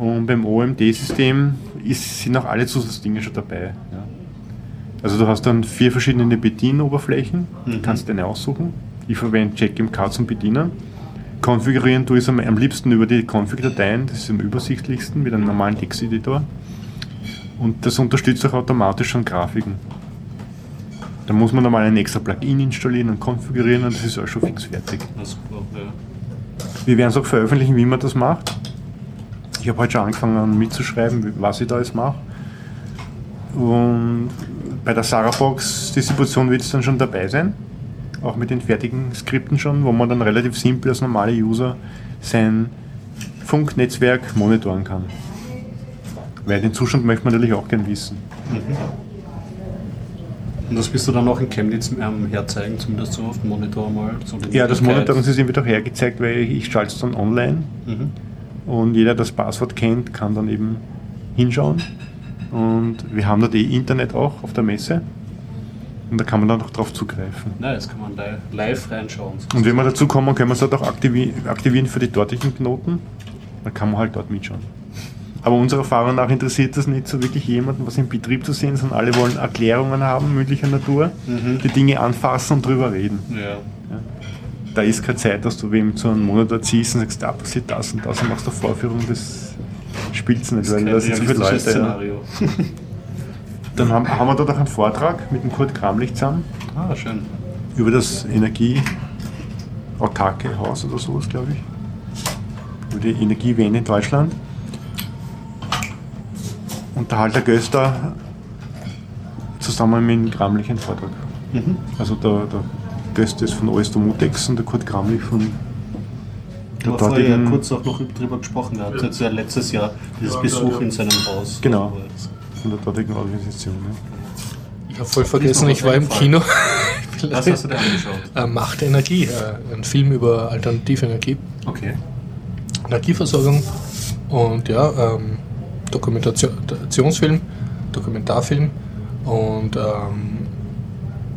Und beim OMD-System sind auch alle Zusatzdinge schon dabei. Ja. Also du hast dann vier verschiedene Bedienoberflächen, Mhm. kannst eine aussuchen. Ich verwende JackMK zum Bedienen. Konfigurieren tue ich es am, am liebsten über die Config-Dateien, das ist am übersichtlichsten mit einem normalen Texteditor. Und das unterstützt auch automatisch schon Grafiken. Da muss man nochmal ein extra Plugin installieren und konfigurieren und das ist auch schon fix fertig. Wir werden es auch veröffentlichen, wie man das macht. Ich habe heute schon angefangen an mitzuschreiben, was ich da jetzt mache. Und bei der Sarabox-Distribution wird es dann schon dabei sein. Auch mit den fertigen Skripten schon, wo man dann relativ simpel als normale User sein Funknetzwerk monitoren kann. Weil den Zustand möchte man natürlich auch gern wissen. Und das wirst du dann auch in Chemnitz ähm, herzeigen, zumindest so auf dem Monitor mal. So Ja, das Möglichkeit. Monitoring-System wird auch hergezeigt, weil ich, ich schalte es dann online Mhm. Und jeder, der das Passwort kennt, kann dann eben hinschauen. Und wir haben dort eh Internet auch auf der Messe und da kann man dann auch drauf zugreifen. Nein, jetzt kann man live, live reinschauen. Und wenn wir dazu kommen, können wir es dort auch aktivi aktivieren für die dortigen Knoten. Dann kann man halt dort mitschauen. Aber unserer Erfahrung nach interessiert das nicht so wirklich jemanden, was im Betrieb zu sehen, sondern alle wollen Erklärungen haben, mündlicher Natur, Mhm. die Dinge anfassen und drüber reden. Ja. Da ist keine Zeit, dass du wem zu einem Monitor ziehst und sagst, da passiert das und das und machst eine Vorführung, das spielst du nicht, weil kein da sind so viele Leute. Ja. Szenario. [laughs] Dann haben, haben wir dort auch einen Vortrag mit dem Kurt Kramlich zusammen Ah, schön. über das Energieautarke Haus oder sowas, glaube ich. Über die Energiewende in Deutschland. Und der Halter Göster zusammen mit dem Kramlich einen Vortrag. Mhm. Also der, der Göster ist von und der Kurt Kramlich von der hast vorher ja dortigen kurz auch noch drüber gesprochen gehabt, jetzt ja letztes Jahr, dieses Besuch in seinem Haus. Genau. Er von der dortigen Organisation. Ja. Ich habe voll vergessen, ich war im Kino. [laughs] Was hast du dir angeschaut? äh, Macht Energie, äh, ein Film über alternative Energie, Okay. Energieversorgung und ja, ähm, Dokumentationsfilm, Dokumentarfilm und ähm,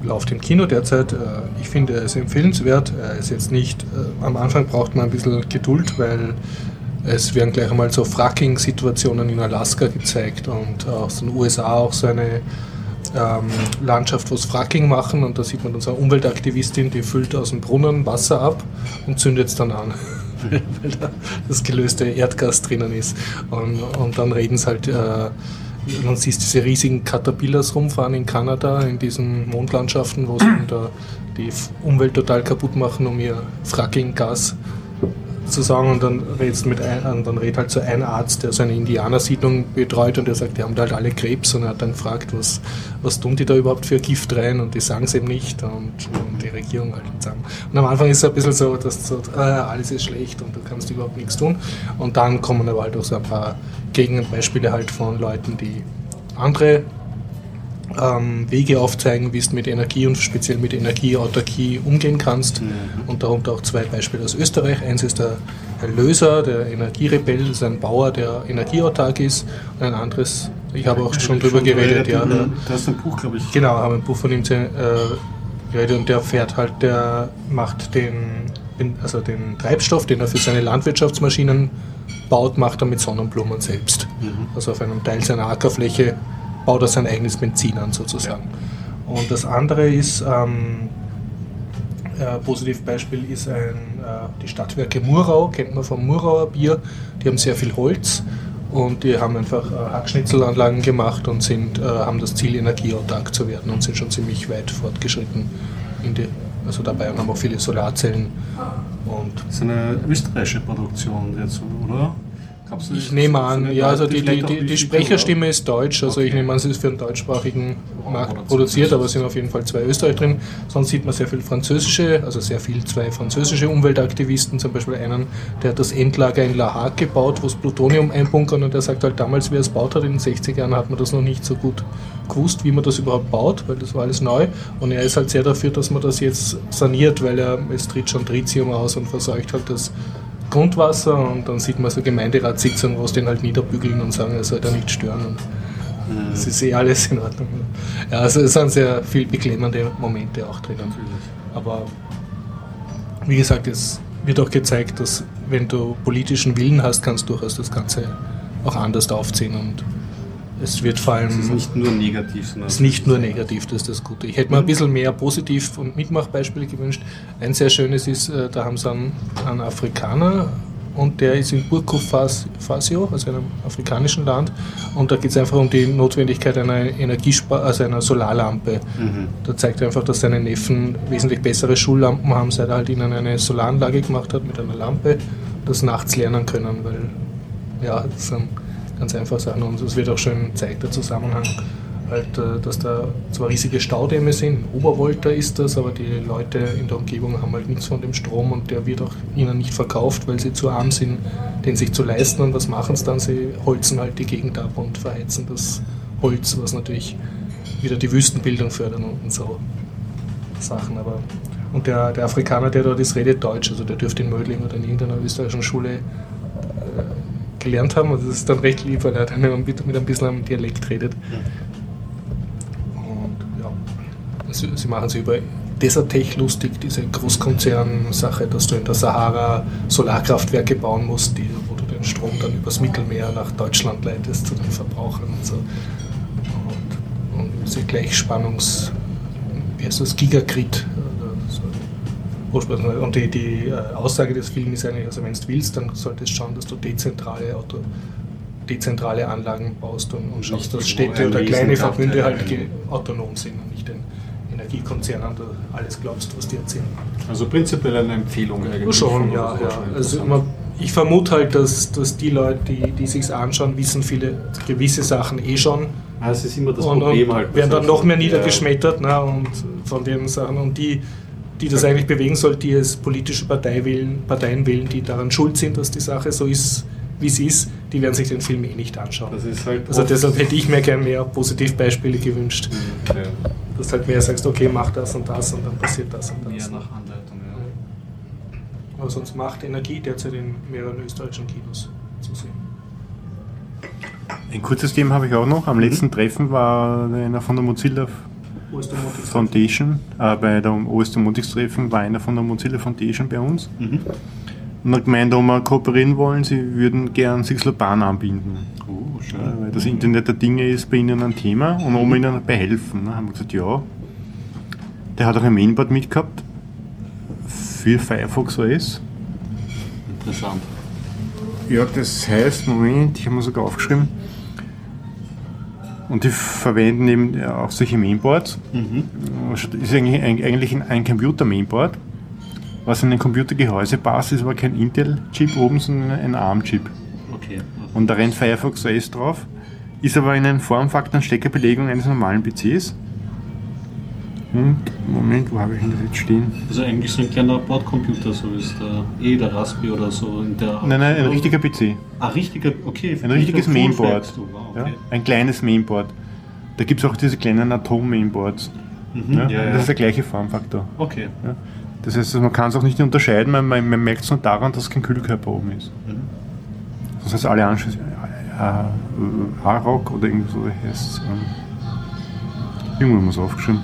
läuft im Kino derzeit. Äh, ich finde, ist empfehlenswert. Er ist jetzt nicht, äh, am Anfang braucht man ein bisschen Geduld, weil es werden gleich einmal so Fracking-Situationen in Alaska gezeigt und aus den USA auch so eine ähm, Landschaft, wo es Fracking machen und da sieht man dann so eine Umweltaktivistin, die füllt aus dem Brunnen Wasser ab und zündet es dann an, [laughs] weil da das gelöste Erdgas drinnen ist. Und, und dann reden es halt, äh, man sieht diese riesigen Caterpillars rumfahren in Kanada, in diesen Mondlandschaften, wo sie die Umwelt total kaputt machen, um ihr Fracking-Gas zu sagen und dann redest mit ein, dann redet halt so ein Arzt, der so eine Indianersiedlung betreut und der sagt, die haben da halt alle Krebs. Und er hat dann gefragt, was, was tun die da überhaupt für Gift rein? Und die sagen es eben nicht. Und, und die Regierung halt sagen. Und am Anfang ist es ein bisschen so, dass so, äh, alles ist schlecht und du kannst überhaupt nichts tun. Und dann kommen aber halt auch so ein paar Gegenbeispiele halt von Leuten, die andere ähm, Wege aufzeigen, wie es mit Energie und speziell mit Energieautarkie umgehen kannst. Und darunter auch zwei Beispiele aus Österreich. Eins ist der Herr Löser, der Energierebell, das ist ein Bauer, der energieautark ist. Und ein anderes, ich habe auch schon drüber geredet, ja. Du hast ein Buch, glaube ich. Genau, haben ein Buch von ihm äh, geredet und der fährt halt, der macht den, also den Treibstoff, den er für seine Landwirtschaftsmaschinen baut, macht er mit Sonnenblumen selbst. Also auf einem Teil seiner Ackerfläche baut er sein eigenes Benzin an sozusagen. Und das andere ist, ähm, äh, Positivbeispiel ist ein, äh, die Stadtwerke Murau, kennt man vom Murauer Bier. Die haben sehr viel Holz und die haben einfach äh, Hackschnitzelanlagen gemacht und sind, äh, haben das Ziel, energieautark zu werden und sind schon ziemlich weit fortgeschritten in die, also dabei und haben auch viele Solarzellen. Und Das ist eine österreichische Produktion jetzt, oder? Du, ich nehme an, ja, also die, die, die, die Sprecherstimme ist deutsch, also ich Okay. nehme an, es ist für einen deutschsprachigen Markt produziert, aber es sind auf jeden Fall zwei Österreich drin. Sonst sieht man sehr viel französische, also sehr viel zwei französische Umweltaktivisten, zum Beispiel einen, der hat das Endlager in La Hague gebaut, wo es Plutonium einbunkern und der sagt halt damals, wie er es baut hat, in den 60er Jahren hat man das noch nicht so gut gewusst, wie man das überhaupt baut, weil das war alles neu und er ist halt sehr dafür, dass man das jetzt saniert, weil er, es tritt schon Tritium aus und verseucht halt das Grundwasser und dann sieht man so Gemeinderatssitzungen, wo es den halt niederbügeln und sagen, er soll da nicht stören. Und es ist eh alles in Ordnung. Ja, also es sind sehr viel beklemmende Momente auch drinnen. Aber wie gesagt, es wird auch gezeigt, dass wenn du politischen Willen hast, kannst du durchaus das Ganze auch anders aufziehen und es wird vor allem Es ist nicht nur negativ, sondern ist nicht nur negativ, das ist das Gute. Ich hätte mir ein bisschen mehr positiv und Mitmachbeispiele gewünscht. Ein sehr schönes ist, äh, da haben sie einen, einen Afrikaner und der ist in Burkina Faso, also einem afrikanischen Land, und da geht es einfach um die Notwendigkeit einer Energiespar also einer Solarlampe. Da zeigt er einfach, dass seine Neffen wesentlich bessere Schullampen haben, seit er halt ihnen eine Solaranlage gemacht hat mit einer Lampe, das nachts lernen können, weil ja, das sind ganz einfache Sachen und es wird auch schön gezeigt, der Zusammenhang, halt, äh, dass da zwar riesige Staudämme sind, Obervolta ist das, aber die Leute in der Umgebung haben halt nichts von dem Strom und der wird auch ihnen nicht verkauft, weil sie zu arm sind, den sich zu leisten. Und was machen sie dann? Sie holzen halt die Gegend ab und verheizen das Holz, was natürlich wieder die Wüstenbildung fördern und so Sachen, aber und der, der Afrikaner, der dort ist, redet Deutsch, also der dürfte in Mödling oder in irgendeiner österreichischen Schule gelernt haben. Und das ist dann recht lieb, weil er dann mit, mit ein bisschen am Dialekt redet. Und ja, sie, sie machen sich über Desertech lustig, diese Großkonzern-Sache, dass du in der Sahara Solarkraftwerke bauen musst, die, wo du den Strom dann übers Mittelmeer nach Deutschland leitest zu den Verbrauchern und so. Und, und diese Gleichspannungs... Wie heißt das? Gigagrid. Ursprünglich. Und die, die äh, Aussage des Films ist eigentlich, also wenn du willst, dann solltest du schauen, dass du dezentrale Auto, dezentrale Anlagen baust und, und schaust, dass Städte oder kleine Verbünde halt ja. autonom sind und nicht den Energiekonzernen alles glaubst, was die erzählen. Also prinzipiell eine Empfehlung eigentlich. Schon, ja, ja. Also immer, ich vermute halt, dass, dass die Leute, die, die sich anschauen, wissen viele gewisse Sachen eh schon Ah, es ist immer das und, Problem und halt. werden dann noch mehr Ja. niedergeschmettert ne, und von den Sachen und die, die das eigentlich bewegen soll, die es politische Partei wählen, Parteien wählen, die daran schuld sind, dass die Sache so ist, wie sie ist, die werden sich den Film eh nicht anschauen. Das ist halt. Also deshalb hätte ich mir gerne mehr Positivbeispiele gewünscht, Ja. dass du halt mehr sagst, okay, mach das und das und dann passiert das und Mehr das. nach Anleitung, ja. Aber sonst macht Energie derzeit in mehreren österreichischen Kinos zu sehen. Ein kurzes Thema habe ich auch noch. Am letzten Treffen war einer von der Mozilla Foundation, äh, bei der OS Domotics Treffen war einer von der Mozilla Foundation bei uns und hat gemeint, ob wir kooperieren wollen, sie würden gern Sixlopan anbinden. Oh, schön. Ja, weil das Internet der Dinge ist bei ihnen ein Thema und ob wir ihnen dabei helfen. Ne? Haben wir gesagt, ja. Der hat auch ein Mainboard mitgehabt für Firefox OS. Interessant. Ja, das heißt, Moment, ich habe mir sogar aufgeschrieben. Und die verwenden eben ja auch solche Mainboards. Das ist eigentlich, eigentlich ein, Computer-Mainboard, was in ein Computergehäuse passt, ist aber kein Intel-Chip oben, sondern ein ARM-Chip. Okay. Und da rennt Firefox OS drauf, ist aber in einem Formfaktor und Steckebelegung eines normalen PCs. Und, Moment, wo habe ich ihn das jetzt stehen? Also eigentlich so ein kleiner Bordcomputer, so ist der eh der Raspi oder so in der. Nein, nein, ein richtiger PC. Ah, richtiger, okay. Ein richtiges Mainboard. Wow, Ja, okay. ein kleines Mainboard. Da gibt es auch diese kleinen Atom-Mainboards. Mhm, Ja, ja, ja. Das ist der gleiche Formfaktor. Okay. Ja. Das heißt, man kann es auch nicht unterscheiden, man, man, man merkt es nur daran, dass kein Kühlkörper oben ist. Mhm. Das heißt, alle Anschlüsse, äh, A-Rock oder irgendwie so heißt es. Ähm, irgendwo haben wir es aufgeschrieben.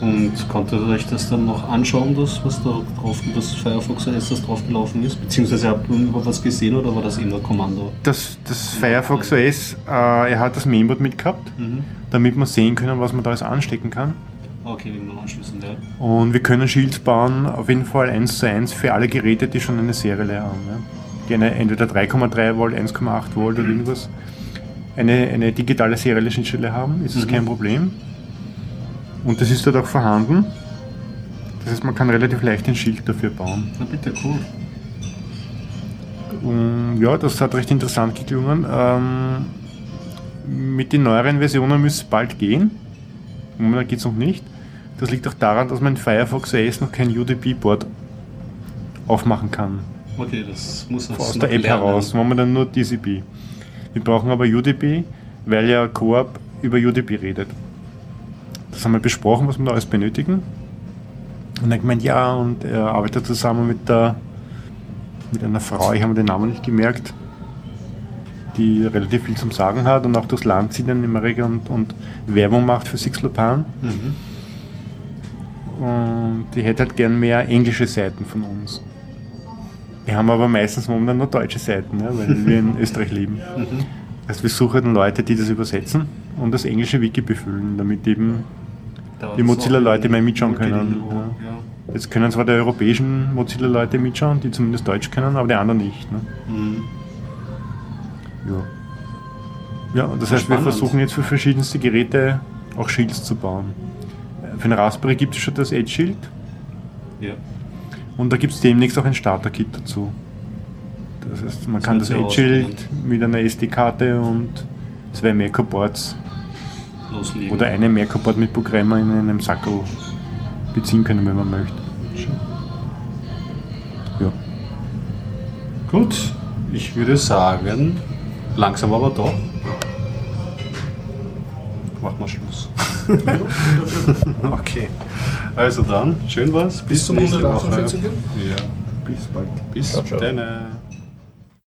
Und konntet ihr euch das dann noch anschauen, das, was da drauf, das Firefox OS, das drauf gelaufen ist? Beziehungsweise habt ihr über was gesehen oder war das nur Kommando? Das, das Firefox OS, äh, er hat das Mainboard mitgehabt, Mhm. damit wir sehen können, was man da alles anstecken kann. Okay, wegen den Anschlüssen, ja. Und wir können Shields bauen, auf jeden Fall 1 zu 1 für alle Geräte, die schon eine Serielle haben. Ja. Die eine, entweder 3,3 Volt, 1,8 Volt oder irgendwas. Eine, eine digitale serielle Schnittstelle haben, ist es kein Problem. Und das ist dort auch vorhanden. Das heißt, man kann relativ leicht ein Schild dafür bauen. Na bitte, cool. Und ja, das hat recht interessant geklungen. Ähm, mit den neueren Versionen müsste es bald gehen. Momentan geht es noch nicht. Das liegt auch daran, dass man in Firefox OS noch kein UDP-Board aufmachen kann. Okay, das muss das Aus der App lernen. heraus. Momentan nur TCP. Wir brauchen aber UDP, weil ja Coop über UDP redet. Das haben wir besprochen, was wir da alles benötigen. Und er hat gemeint, ja, und er arbeitet zusammen mit der mit einer Frau, ich habe mir den Namen nicht gemerkt, die relativ viel zum Sagen hat und auch durchs Land zieht in Amerika und, und Werbung macht für Sixlopan. Mhm. Und die hätte halt gern mehr englische Seiten von uns. Wir haben aber meistens momentan nur deutsche Seiten, ja, weil wir in [laughs] Österreich leben. Also wir suchen dann Leute, die das übersetzen und das englische Wiki befüllen, damit eben die Mozilla-Leute mehr mitschauen können. Ja. Jetzt können zwar die europäischen Mozilla-Leute mitschauen, die zumindest Deutsch können, aber die anderen nicht. Ne? Mhm. Ja. Ja, das heißt, wir Spannend. versuchen jetzt für verschiedenste Geräte auch Shields zu bauen. Für den Raspberry gibt es schon das Edge Shield Ja. und da gibt es demnächst auch ein Starter-Kit dazu. Das heißt, man Das kann das Edge Shield mit einer SD-Karte und zwei Merkur-Boards Loslegen. oder einem Merkur-Board mit Programmer in einem Sackel beziehen können, wenn man möchte. Ja. Gut, ich würde sagen, langsam aber doch. Machen wir Schluss. [laughs] okay. Also dann, schön was. Bis zum nächste Woche. 148. Ja. Bis bald. Bis Ciao, ciao. dann.